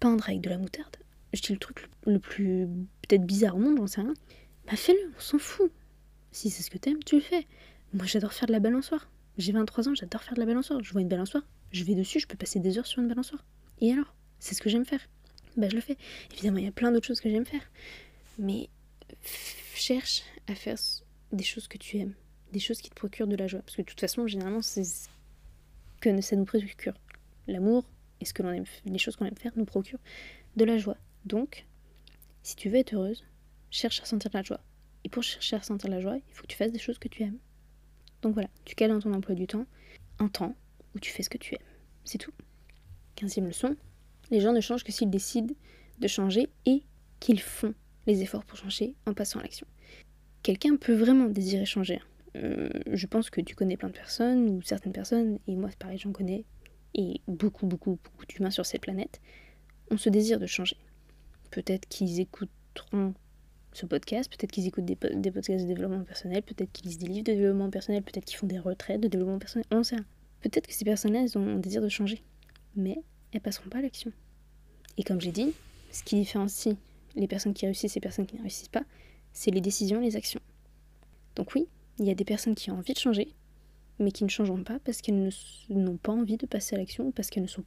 peindre avec de la moutarde, je dis le truc le plus peut-être bizarre au monde, j'en sais rien, bah fais-le, on s'en fout. Si c'est ce que t'aimes, tu le fais. Moi j'adore faire de la balançoire. J'ai 23 ans, j'adore faire de la balançoire. Je vois une balançoire, je vais dessus, je peux passer des heures sur une balançoire. Et alors? C'est ce que j'aime faire. Bah je le fais. Évidemment, il y a plein d'autres choses que j'aime faire. Mais cherche à faire des choses que tu aimes, des choses qui te procurent de la joie. Parce que de toute façon, généralement, c'est ce que ça nous procure. L'amour et ce que l'on aime, les choses qu'on aime faire nous procurent de la joie. Donc, si tu veux être heureuse, cherche à sentir la joie. Et pour chercher à sentir la joie, il faut que tu fasses des choses que tu aimes. Donc voilà, tu cales dans ton emploi du temps un temps où tu fais ce que tu aimes. C'est tout. Quinzième leçon, les gens ne changent que s'ils décident de changer et qu'ils font les efforts pour changer en passant à l'action. Quelqu'un peut vraiment désirer changer. Euh, je pense que tu connais plein de personnes, ou certaines personnes, et moi c'est pareil, j'en connais, et beaucoup, beaucoup, beaucoup d'humains sur cette planète, ont ce désir de changer. Peut-être qu'ils écouteront ce podcast, peut-être qu'ils écoutent des, podcasts de développement personnel, peut-être qu'ils lisent des livres de développement personnel, peut-être qu'ils font des retraites de développement personnel, on sait. Peut-être que ces personnes-là, elles ont un désir de changer, mais elles passeront pas à l'action. Et comme j'ai dit, ce qui différencie les personnes qui réussissent et les personnes qui ne réussissent pas, c'est les décisions et les actions. Donc oui, il y a des personnes qui ont envie de changer, mais qui ne changeront pas parce qu'elles n'ont pas envie de passer à l'action, parce qu'elles ne, sont,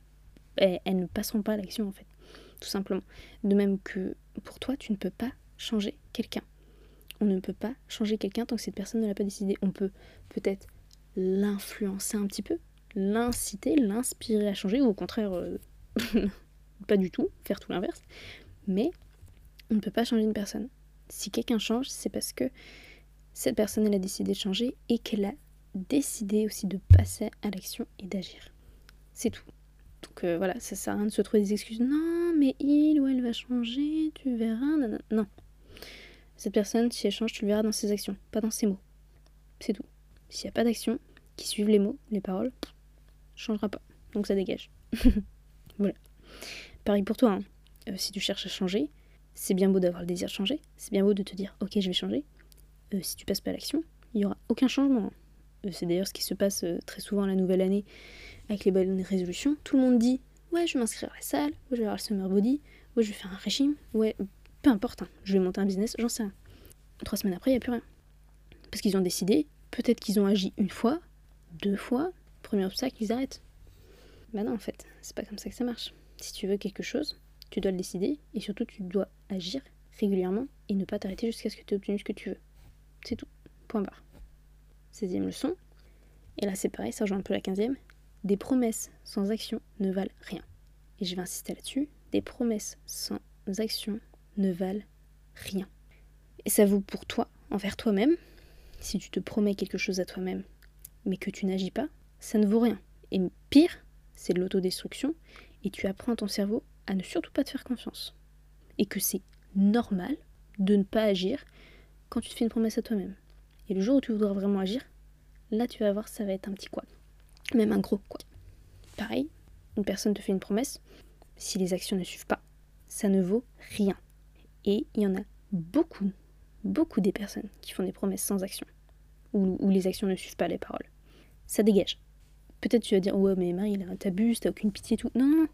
elles ne passeront pas à l'action en fait, tout simplement. De même que pour toi, tu ne peux pas changer quelqu'un. On ne peut pas changer quelqu'un tant que cette personne ne l'a pas décidé. On peut peut-être l'influencer un petit peu, l'inciter, l'inspirer à changer, ou au contraire, euh, (laughs) pas du tout, faire tout l'inverse. Mais on ne peut pas changer une personne. Si quelqu'un change, c'est parce que cette personne, elle a décidé de changer et qu'elle a décidé aussi de passer à l'action et d'agir. C'est tout. Donc euh, voilà, ça sert à rien de se trouver des excuses. Non, mais il ou elle va changer, tu verras. Non. Cette personne, si elle change, tu le verras dans ses actions, pas dans ses mots. C'est tout. S'il n'y a pas d'action qui suivent les mots, les paroles, changera pas. Donc ça dégage. (laughs) voilà. Pareil pour toi. Hein. Euh, si tu cherches à changer, c'est bien beau d'avoir le désir de changer. C'est bien beau de te dire, ok, je vais changer. Euh, si tu passes pas à l'action, il n'y aura aucun changement. Euh, c'est d'ailleurs ce qui se passe très souvent la nouvelle année avec les bonnes résolutions. Tout le monde dit, ouais, je vais m'inscrire à la salle, ouais, je vais avoir le summer body, ouais, je vais faire un régime, ouais, peu importe, hein. je vais monter un business, j'en sais rien. Trois semaines après, il n'y a plus rien. Parce qu'ils ont décidé, peut-être qu'ils ont agi une fois, deux fois, premier obstacle, ils arrêtent. Bah non, en fait, c'est pas comme ça que ça marche. Si tu veux quelque chose, tu dois le décider et surtout tu dois agir régulièrement et ne pas t'arrêter jusqu'à ce que tu aies obtenu ce que tu veux. C'est tout. Point barre. 16 leçon. Et là c'est pareil, ça rejoint un peu la 15 Des promesses sans action ne valent rien. Et je vais insister là-dessus. Des promesses sans action ne valent rien. Et ça vaut pour toi, envers toi-même. Si tu te promets quelque chose à toi-même, mais que tu n'agis pas, ça ne vaut rien. Et pire, c'est de l'autodestruction et tu apprends ton cerveau à ne surtout pas te faire confiance. Et que c'est normal de ne pas agir quand tu te fais une promesse à toi-même. Et le jour où tu voudras vraiment agir, là tu vas voir, ça va être un petit quoi. Même un gros quoi. Pareil, une personne te fait une promesse, si les actions ne suivent pas, ça ne vaut rien. Et il y en a beaucoup, beaucoup des personnes qui font des promesses sans action, où, les actions ne suivent pas les paroles. Ça dégage. Peut-être tu vas dire, ouais, mais Marie, t'abuses, t'as aucune pitié et tout. Non, non, non.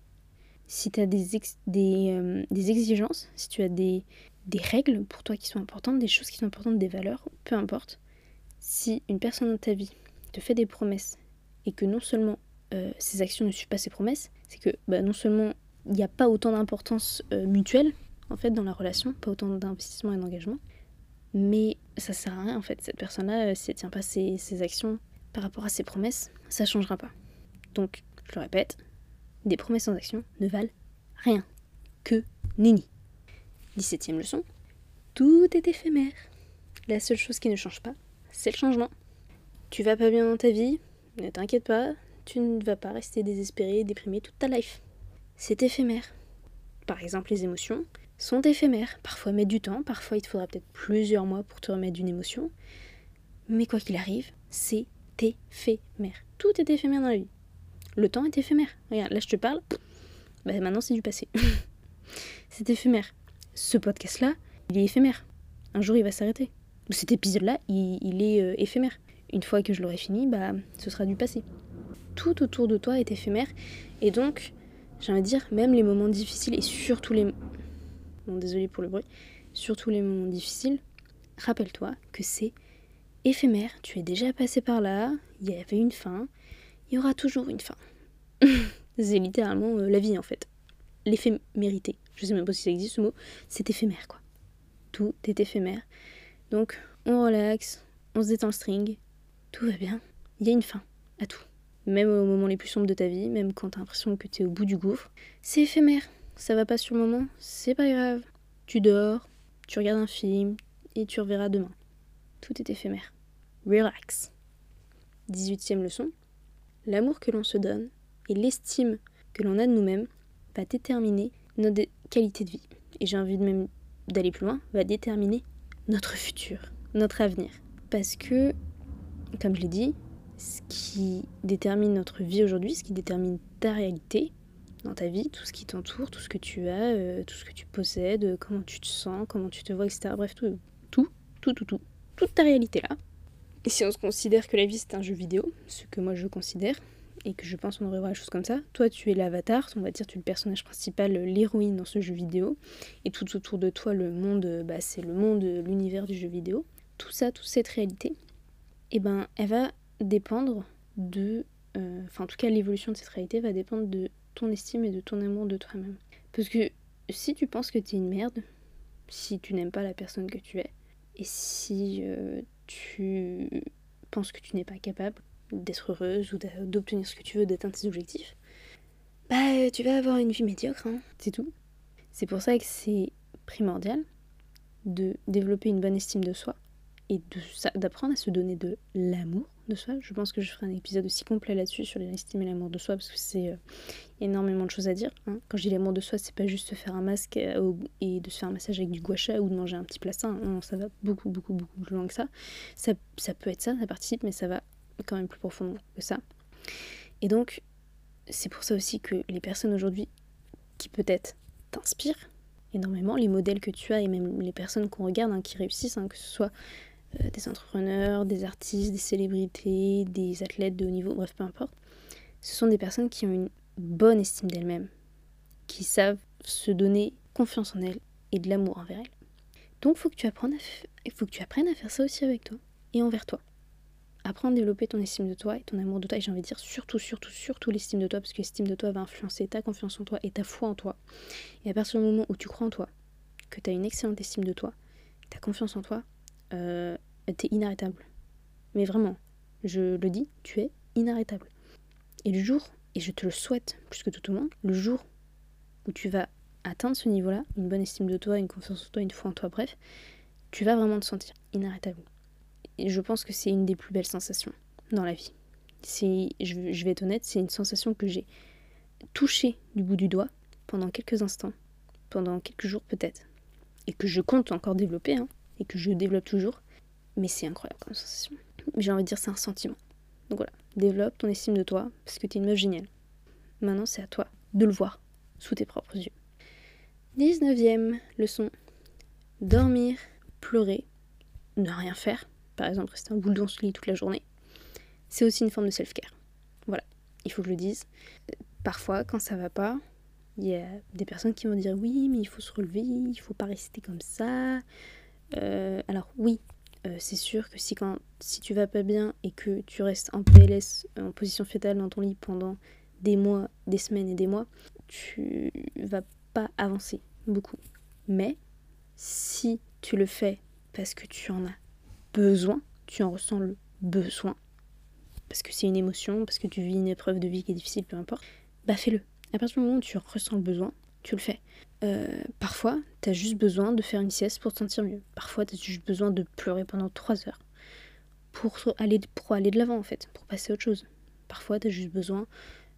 Si tu as des, des, euh, des, exigences, si tu as des, des règles pour toi qui sont importantes, des choses qui sont importantes, des valeurs, peu importe, si une personne dans ta vie te fait des promesses et que non seulement euh, ses actions ne suivent pas ses promesses, c'est que bah, non seulement il n'y a pas autant d'importance euh, mutuelle en fait dans la relation, pas autant d'investissement et d'engagement, mais ça sert à rien en fait. Cette personne-là, euh, si elle tient pas ses, actions par rapport à ses promesses, ça changera pas. Donc, je le répète, des promesses sans action ne valent rien. Que nini. 17ème leçon. Tout est éphémère. La seule chose qui ne change pas, c'est le changement. Tu vas pas bien dans ta vie, ne t'inquiète pas, tu ne vas pas rester désespéré, déprimé toute ta life. C'est éphémère. Par exemple, les émotions sont éphémères. Parfois mettent du temps, parfois il te faudra peut-être plusieurs mois pour te remettre d'une émotion. Mais quoi qu'il arrive, c'est éphémère. Tout est éphémère dans la vie. Le temps est éphémère. Regarde, là je te parle, bah, maintenant c'est du passé. (laughs) c'est éphémère. Ce podcast-là, il est éphémère. Un jour il va s'arrêter. Cet épisode-là, il, est euh, éphémère. Une fois que je l'aurai fini, bah, ce sera du passé. Tout autour de toi est éphémère. Et donc, j'ai envie de dire, même les moments difficiles et surtout les... Bon, désolé pour le bruit. Surtout les moments difficiles, rappelle-toi que c'est éphémère. Tu es déjà passé par là, il y avait une fin, il y aura toujours une fin. (laughs) c'est littéralement euh, la vie en fait. L'éphémérité. Je sais même pas si ça existe ce mot. C'est éphémère quoi. Tout est éphémère. Donc, on relaxe, on se détend le string, tout va bien. Il y a une fin à tout. Même au moment les plus sombres de ta vie, même quand t'as l'impression que t'es au bout du gouffre, c'est éphémère. Ça va pas sur le moment, c'est pas grave. Tu dors, tu regardes un film et tu reverras demain. Tout est éphémère. Relax. 18e leçon. L'amour que l'on se donne et l'estime que l'on a de nous-mêmes va déterminer notre qualité de vie. Et j'ai envie de même d'aller plus loin, va déterminer notre futur, notre avenir. Parce que, comme je l'ai dit, ce qui détermine notre vie aujourd'hui, ce qui détermine ta réalité dans ta vie, tout ce qui t'entoure, tout ce que tu as, euh, tout ce que tu possèdes, comment tu te sens, comment tu te vois, etc. Bref, tout, tout, tout, tout, tout, toute ta réalité là. Et si on se considère que la vie c'est un jeu vidéo, ce que moi je considère, et que je pense qu'on devrait voir les choses comme ça. Toi, tu es l'avatar, on va dire, tu es le personnage principal, l'héroïne dans ce jeu vidéo, et tout autour de toi, le monde, bah, c'est le monde, l'univers du jeu vidéo. Tout ça, toute cette réalité, eh ben, elle va dépendre de, euh, enfin, en tout cas, l'évolution de cette réalité va dépendre de ton estime et de ton amour de toi-même. Parce que si tu penses que tu es une merde, si tu n'aimes pas la personne que tu es, et si euh, tu penses que tu n'es pas capable, d'être heureuse ou d'obtenir ce que tu veux, d'atteindre tes objectifs, bah tu vas avoir une vie médiocre, hein. c'est tout. C'est pour ça que c'est primordial de développer une bonne estime de soi et d'apprendre à se donner de l'amour de soi. Je pense que je ferai un épisode aussi complet là-dessus sur l'estime et l'amour de soi parce que c'est euh, énormément de choses à dire. Hein. Quand je dis l'amour de soi, c'est pas juste se faire un masque euh, et de se faire un massage avec du gua ou de manger un petit plastin. Non, ça va beaucoup, beaucoup, beaucoup plus loin que ça. Ça, ça peut être ça, ça participe, mais ça va quand même plus profond que ça. Et donc, c'est pour ça aussi que les personnes aujourd'hui qui peut-être t'inspirent énormément, les modèles que tu as et même les personnes qu'on regarde hein, qui réussissent, hein, que ce soit euh, des entrepreneurs, des artistes, des célébrités, des athlètes de haut niveau, bref, peu importe, ce sont des personnes qui ont une bonne estime d'elles-mêmes, qui savent se donner confiance en elles et de l'amour envers elles. Donc, faut faut que tu apprennes à faire ça aussi avec toi et envers toi apprends à développer ton estime de toi et ton amour de toi. Et j'ai envie de dire surtout, surtout, surtout l'estime de toi, parce que l'estime de toi va influencer ta confiance en toi et ta foi en toi. Et à partir du moment où tu crois en toi, que tu as une excellente estime de toi, ta confiance en toi, euh, t'es inarrêtable. Mais vraiment, je le dis, tu es inarrêtable. Et le jour, et je te le souhaite plus que tout au moins, le jour où tu vas atteindre ce niveau-là, une bonne estime de toi, une confiance en toi, une foi en toi, bref, tu vas vraiment te sentir inarrêtable. Et je pense que c'est une des plus belles sensations dans la vie. C'est, je, vais être honnête, c'est une sensation que j'ai touchée du bout du doigt pendant quelques instants, pendant quelques jours peut-être. et que je compte encore développer, hein, et que je développe toujours. Mais c'est incroyable comme sensation. J'ai envie de dire c'est un sentiment. Donc voilà, développe ton estime de toi parce que tu es une meuf géniale. Maintenant c'est à toi de le voir sous tes propres yeux. 19e leçon. Dormir, pleurer, ne rien faire, par exemple rester un boule dans son lit toute la journée, c'est aussi une forme de self-care. Voilà, il faut que je le dise. Parfois, quand ça va pas, il y a des personnes qui vont dire oui, mais il faut se relever, il faut pas rester comme ça. Euh, alors oui, euh, c'est sûr que si, quand, si tu vas pas bien et que tu restes en PLS, en position fétale dans ton lit pendant des mois, des semaines et des mois, tu vas pas avancer beaucoup. Mais si tu le fais parce que tu en as besoin, tu en ressens le besoin, parce que c'est une émotion, parce que tu vis une épreuve de vie qui est difficile, peu importe, bah fais-le. À partir du moment où tu ressens le besoin, tu le fais. Euh, parfois, tu as juste besoin de faire une sieste pour te sentir mieux. Parfois, tu as juste besoin de pleurer pendant 3 heures pour aller, pour aller de l'avant, en fait, pour passer à autre chose. Parfois, tu as juste besoin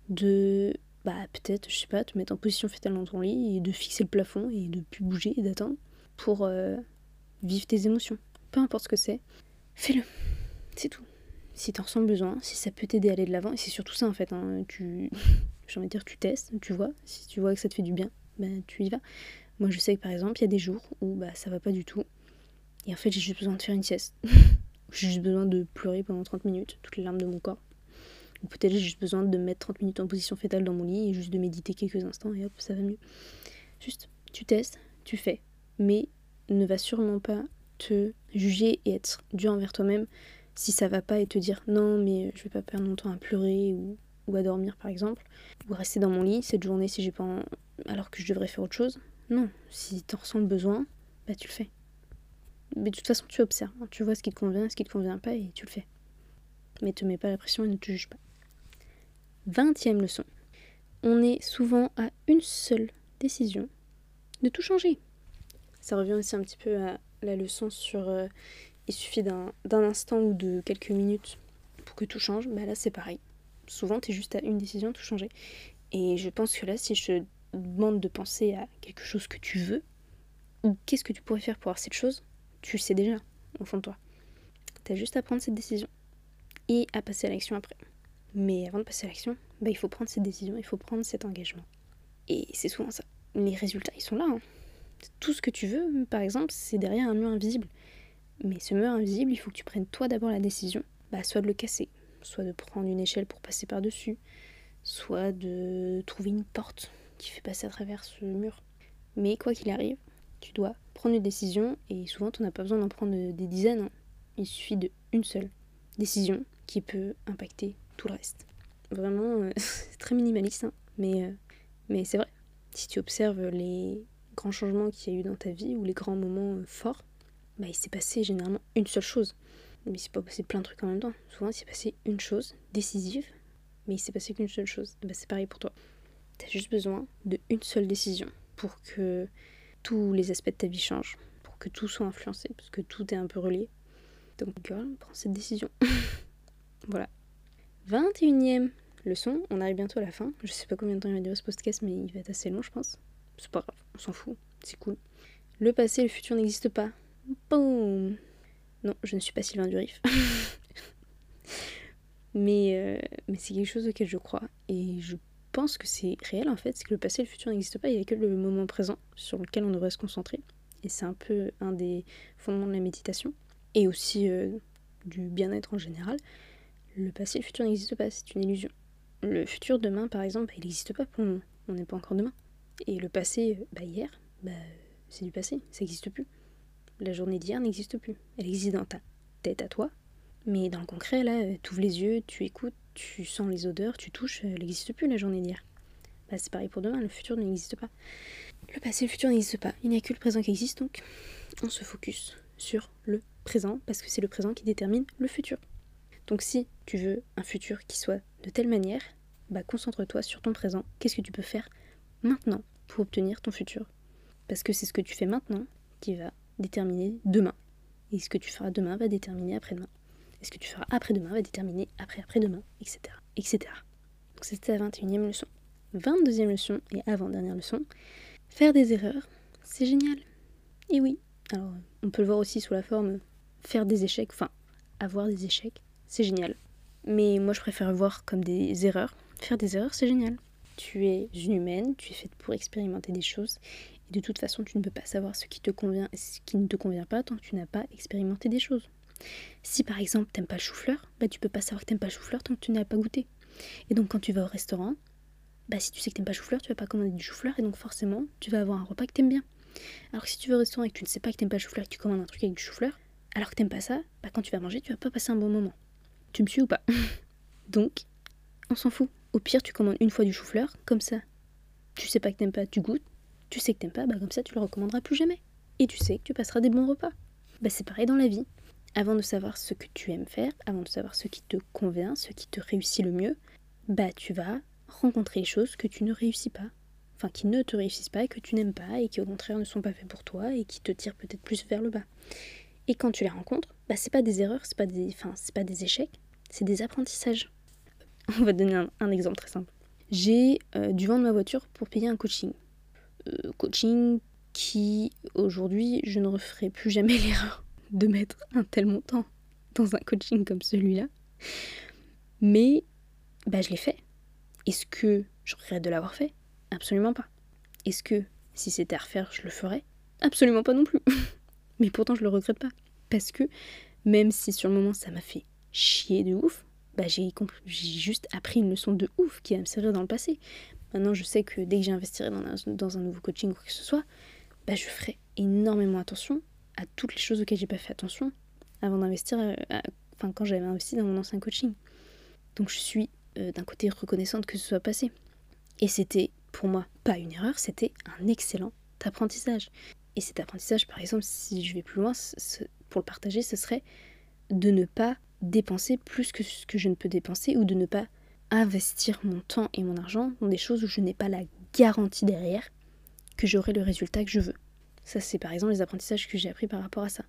de, bah, peut-être, je sais pas, te mettre en position fétale dans ton lit et de fixer le plafond et de plus bouger et d'attendre pour euh, vivre tes émotions. Peu importe ce que c'est, fais-le. C'est tout. Si t'en ressens besoin, si ça peut t'aider à aller de l'avant, et c'est surtout ça en fait, hein, tu, (laughs) j'ai envie de dire, tu testes, tu vois, si tu vois que ça te fait du bien, ben tu y vas. Moi je sais que par exemple, il y a des jours où bah ça va pas du tout, et en fait j'ai juste besoin de faire une sieste. (laughs) j'ai juste besoin de pleurer pendant 30 minutes, toutes les larmes de mon corps. Ou peut-être j'ai juste besoin de mettre 30 minutes en position fétale dans mon lit et juste de méditer quelques instants et hop, ça va mieux. Juste, tu testes, tu fais, mais ne va sûrement pas te juger et être dur envers toi-même si ça va pas et te dire non mais je vais pas perdre mon temps à pleurer ou, à dormir par exemple ou rester dans mon lit cette journée si j'ai pas alors que je devrais faire autre chose non. Si t'en ressens le besoin bah tu le fais. Mais de toute façon tu observes hein. tu vois ce qui te convient ce qui te convient pas et tu le fais. Mais te mets pas la pression et ne te juge pas. Vingtième leçon. On est souvent à une seule décision de tout changer. Ça revient aussi un petit peu à la leçon sur euh, il suffit d'un instant ou de quelques minutes pour que tout change, bah là c'est pareil. Souvent tu es juste à une décision tout changer. Et je pense que là, si je te demande de penser à quelque chose que tu veux, ou qu'est-ce que tu pourrais faire pour avoir cette chose, tu le sais déjà au fond de toi. Tu as juste à prendre cette décision et à passer à l'action après. Mais avant de passer à l'action, bah, il faut prendre cette décision, il faut prendre cet engagement. Et c'est souvent ça. Les résultats, ils sont là. Hein. Tout ce que tu veux, par exemple, c'est derrière un mur invisible. Mais ce mur invisible, il faut que tu prennes toi d'abord la décision, bah, soit de le casser, soit de prendre une échelle pour passer par-dessus, soit de trouver une porte qui fait passer à travers ce mur. Mais quoi qu'il arrive, tu dois prendre une décision et souvent tu n'as pas besoin d'en prendre des dizaines. Hein. Il suffit d'une seule décision qui peut impacter tout le reste. Vraiment, euh, (laughs) c'est très minimaliste, hein. euh, mais c'est vrai. Si tu observes les grands changements qu'il y a eu dans ta vie ou les grands moments euh, forts, bah, il s'est passé généralement une seule chose. Mais il s'est pas passé plein de trucs en même temps. Souvent, il s'est passé une chose décisive, mais il s'est passé qu'une seule chose. Bah, c'est pareil pour toi. Tu as juste besoin d'une seule décision pour que tous les aspects de ta vie changent, pour que tout soit influencé, parce que tout est un peu relié. Donc, girl, prends cette décision. (laughs) voilà. 21ème leçon, on arrive bientôt à la fin. Je sais pas combien de temps il va durer ce podcast, mais il va être assez long, je pense. C'est pas grave, on s'en fout, c'est cool. Le passé et le futur n'existent pas. Boum Non, je ne suis pas Sylvain Durif. (laughs) mais euh, mais c'est quelque chose auquel je crois. Et je pense que c'est réel en fait, c'est que le passé et le futur n'existent pas, il n'y a que le moment présent sur lequel on devrait se concentrer. Et c'est un peu un des fondements de la méditation. Et aussi euh, du bien-être en général. Le passé et le futur n'existent pas, c'est une illusion. Le futur demain, par exemple, il n'existe pas pour nous. On n'est pas encore demain. Et le passé, bah hier, bah, c'est du passé, ça n'existe plus. La journée d'hier n'existe plus. Elle existe dans ta tête à toi. Mais dans le concret, là, tu ouvres les yeux, tu écoutes, tu sens les odeurs, tu touches, elle n'existe plus la journée d'hier. Bah, c'est pareil pour demain, le futur n'existe pas. Le passé et le futur n'existent pas. Il n'y a que le présent qui existe, donc on se focus sur le présent, parce que c'est le présent qui détermine le futur. Donc si tu veux un futur qui soit de telle manière, bah concentre-toi sur ton présent. Qu'est-ce que tu peux faire maintenant pour obtenir ton futur Parce que c'est ce que tu fais maintenant qui va déterminer demain. Et ce que tu feras demain va déterminer après-demain. Et ce que tu feras après-demain va déterminer après-après-demain, etc. etc. Donc c'était la 21e leçon. 22e leçon et avant-dernière leçon. Faire des erreurs, c'est génial. Et oui, alors on peut le voir aussi sous la forme faire des échecs, enfin avoir des échecs, c'est génial. Mais moi je préfère voir comme des erreurs. Faire des erreurs, c'est génial. Tu es une humaine, tu es faite pour expérimenter des choses. Et de toute façon, tu ne peux pas savoir ce qui te convient et ce qui ne te convient pas tant que tu n'as pas expérimenté des choses. Si par exemple t'aimes pas le chou-fleur, bah tu peux pas savoir que t'aimes pas le chou-fleur tant que tu n'as pas goûté. Et donc quand tu vas au restaurant, bah si tu sais que t'aimes pas le chou-fleur, tu vas pas commander du chou-fleur et donc forcément tu vas avoir un repas que t'aimes bien. Alors que si tu vas au restaurant et que tu ne sais pas que t'aimes pas le chou-fleur et que tu commandes un truc avec du chou-fleur, alors que t'aimes pas ça, bah quand tu vas manger, tu vas pas passer un bon moment. Tu me suis ou pas? (laughs) Donc, on s'en fout. Au pire, tu commandes une fois du chou-fleur, comme ça. Tu sais pas que t'aimes pas, tu goûtes. Tu sais que t'aimes pas, bah comme ça tu le recommanderas plus jamais. Et tu sais que tu passeras des bons repas. Bah c'est pareil dans la vie. Avant de savoir ce que tu aimes faire, avant de savoir ce qui te convient, ce qui te réussit le mieux, bah tu vas rencontrer les choses que tu ne réussis pas. Enfin, qui ne te réussissent pas et que tu n'aimes pas et qui au contraire ne sont pas faits pour toi et qui te tirent peut-être plus vers le bas. Et quand tu les rencontres, bah c'est pas des erreurs, c'est pas des, enfin, c'est pas des échecs, c'est des apprentissages. On va donner un, exemple très simple. J'ai euh, dû vendre ma voiture pour payer un coaching. Euh, coaching qui, aujourd'hui, je ne referai plus jamais l'erreur de mettre un tel montant dans un coaching comme celui-là. Mais bah, je l'ai fait. Est-ce que je regrette de l'avoir fait? Absolument pas. Est-ce que si c'était à refaire, je le ferais? Absolument pas non plus. (laughs) Mais pourtant, je le regrette pas. Parce que même si sur le moment ça m'a fait chier de ouf, bah j'ai juste appris une leçon de ouf qui va me servir dans le passé. Maintenant, je sais que dès que j'investirai dans un, nouveau coaching ou quoi que ce soit, bah je ferai énormément attention à toutes les choses auxquelles j'ai pas fait attention avant d'investir, euh, enfin quand j'avais investi dans mon ancien coaching. Donc je suis euh, d'un côté reconnaissante que ce soit passé. Et c'était pour moi pas une erreur, c'était un excellent apprentissage. Et cet apprentissage, par exemple, si je vais plus loin, pour le partager, ce serait de ne pas dépenser plus que ce que je ne peux dépenser ou de ne pas investir mon temps et mon argent dans des choses où je n'ai pas la garantie derrière que j'aurai le résultat que je veux. Ça, c'est par exemple les apprentissages que j'ai appris par rapport à ça.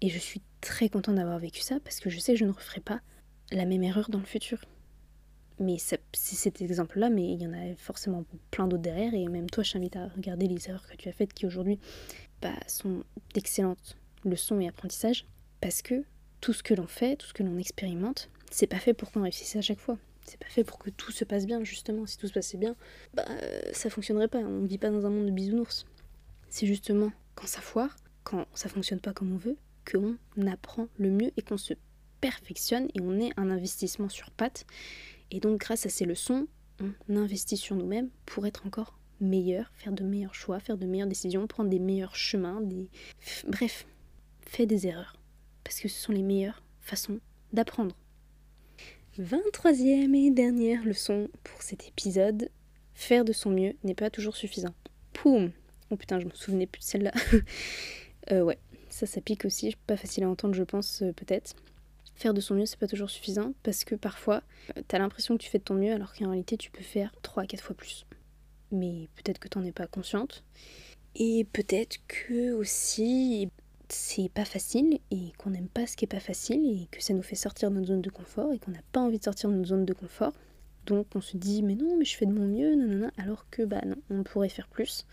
Et je suis très contente d'avoir vécu ça parce que je sais que je ne referai pas la même erreur dans le futur. Mais c'est cet exemple-là, mais il y en a forcément plein d'autres derrière. Et même toi, je t'invite à regarder les erreurs que tu as faites qui aujourd'hui bah, sont d'excellentes leçons et apprentissages. Parce que tout ce que l'on fait, tout ce que l'on expérimente, c'est pas fait pour qu'on réussisse à chaque fois. C'est pas fait pour que tout se passe bien, justement. Si tout se passait bien, bah ça fonctionnerait pas. On vit pas dans un monde de bisounours. C'est justement quand ça foire, quand ça fonctionne pas comme on veut, qu'on apprend le mieux et qu'on se perfectionne et on est un investissement sur pattes et donc grâce à ces leçons, on investit sur nous-mêmes pour être encore meilleur, faire de meilleurs choix, faire de meilleures décisions, prendre des meilleurs chemins, des... bref, fais des erreurs. Parce que ce sont les meilleures façons d'apprendre. 23e et dernière leçon pour cet épisode. Faire de son mieux n'est pas toujours suffisant. Poum Oh putain, je me souvenais plus de celle-là. (laughs) euh, ouais, ça, ça pique aussi. Pas facile à entendre, je pense, euh, peut-être faire de son mieux, c'est pas toujours suffisant parce que parfois, euh, t'as l'impression que tu fais de ton mieux alors qu'en réalité, tu peux faire 3 à 4 fois plus. Mais peut-être que t'en es pas consciente. Et peut-être que aussi, c'est pas facile et qu'on n'aime pas ce qui est pas facile et que ça nous fait sortir de notre zone de confort et qu'on n'a pas envie de sortir de notre zone de confort. Donc on se dit mais non mais je fais de mon mieux, non alors que bah non, on pourrait faire plus.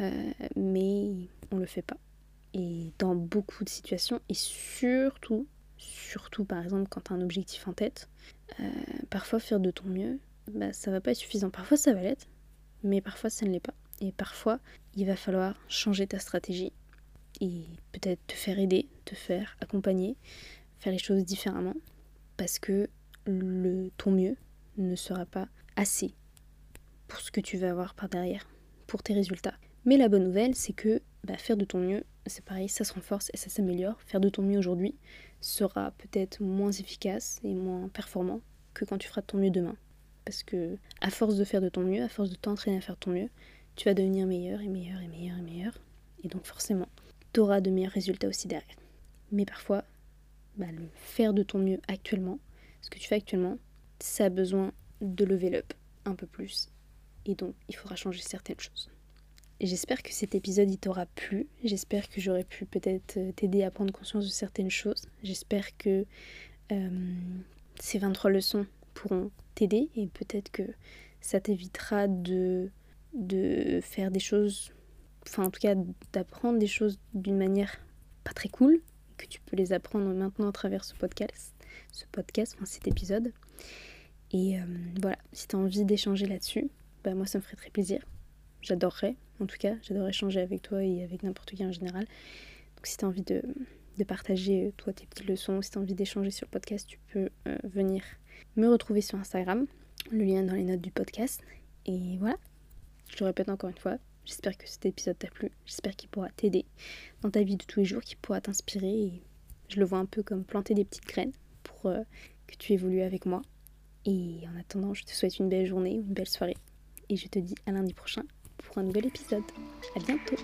Euh, mais on le fait pas. Et dans beaucoup de situations, et surtout surtout par exemple quand tu as un objectif en tête, euh, parfois faire de ton mieux, bah, ça va pas être suffisant. Parfois ça va l'être, mais parfois ça ne l'est pas. Et parfois il va falloir changer ta stratégie et peut-être te faire aider, te faire accompagner, faire les choses différemment, parce que le ton mieux ne sera pas assez pour ce que tu vas avoir par derrière, pour tes résultats. Mais la bonne nouvelle, c'est que bah, faire de ton mieux, c'est pareil, ça se renforce et ça s'améliore. Faire de ton mieux aujourd'hui sera peut-être moins efficace et moins performant que quand tu feras de ton mieux demain. Parce que à force de faire de ton mieux, à force de t'entraîner à faire ton mieux, tu vas devenir meilleur et meilleur et meilleur et meilleur. Et donc forcément, tu auras de meilleurs résultats aussi derrière. Mais parfois, bah, le faire de ton mieux actuellement, ce que tu fais actuellement, ça a besoin de lever up un peu plus. Et donc, il faudra changer certaines choses. J'espère que cet épisode t'aura plu. J'espère que j'aurais pu peut-être euh, t'aider à prendre conscience de certaines choses. J'espère que euh, ces 23 leçons pourront t'aider et peut-être que ça t'évitera de, de faire des choses enfin en tout cas d'apprendre des choses d'une manière pas très cool, que tu peux les apprendre maintenant à travers ce podcast, ce podcast, enfin cet épisode. Et euh, voilà, si tu envie d'échanger là-dessus, bah moi ça me ferait très plaisir. J'adorerais, en tout cas, j'adorerais échanger avec toi et avec n'importe qui en général. Donc si tu envie de, partager euh, toi tes petites leçons, si tu envie d'échanger sur le podcast, tu peux euh, venir me retrouver sur Instagram, le lien dans les notes du podcast. Et voilà, je le répète encore une fois, j'espère que cet épisode t'a plu, j'espère qu'il pourra t'aider dans ta vie de tous les jours, qu'il pourra t'inspirer. Je le vois un peu comme planter des petites graines pour que tu évolues avec moi. Et en attendant, je te souhaite une belle journée, une belle soirée. Et je te dis à lundi prochain pour un nouvel épisode. À bientôt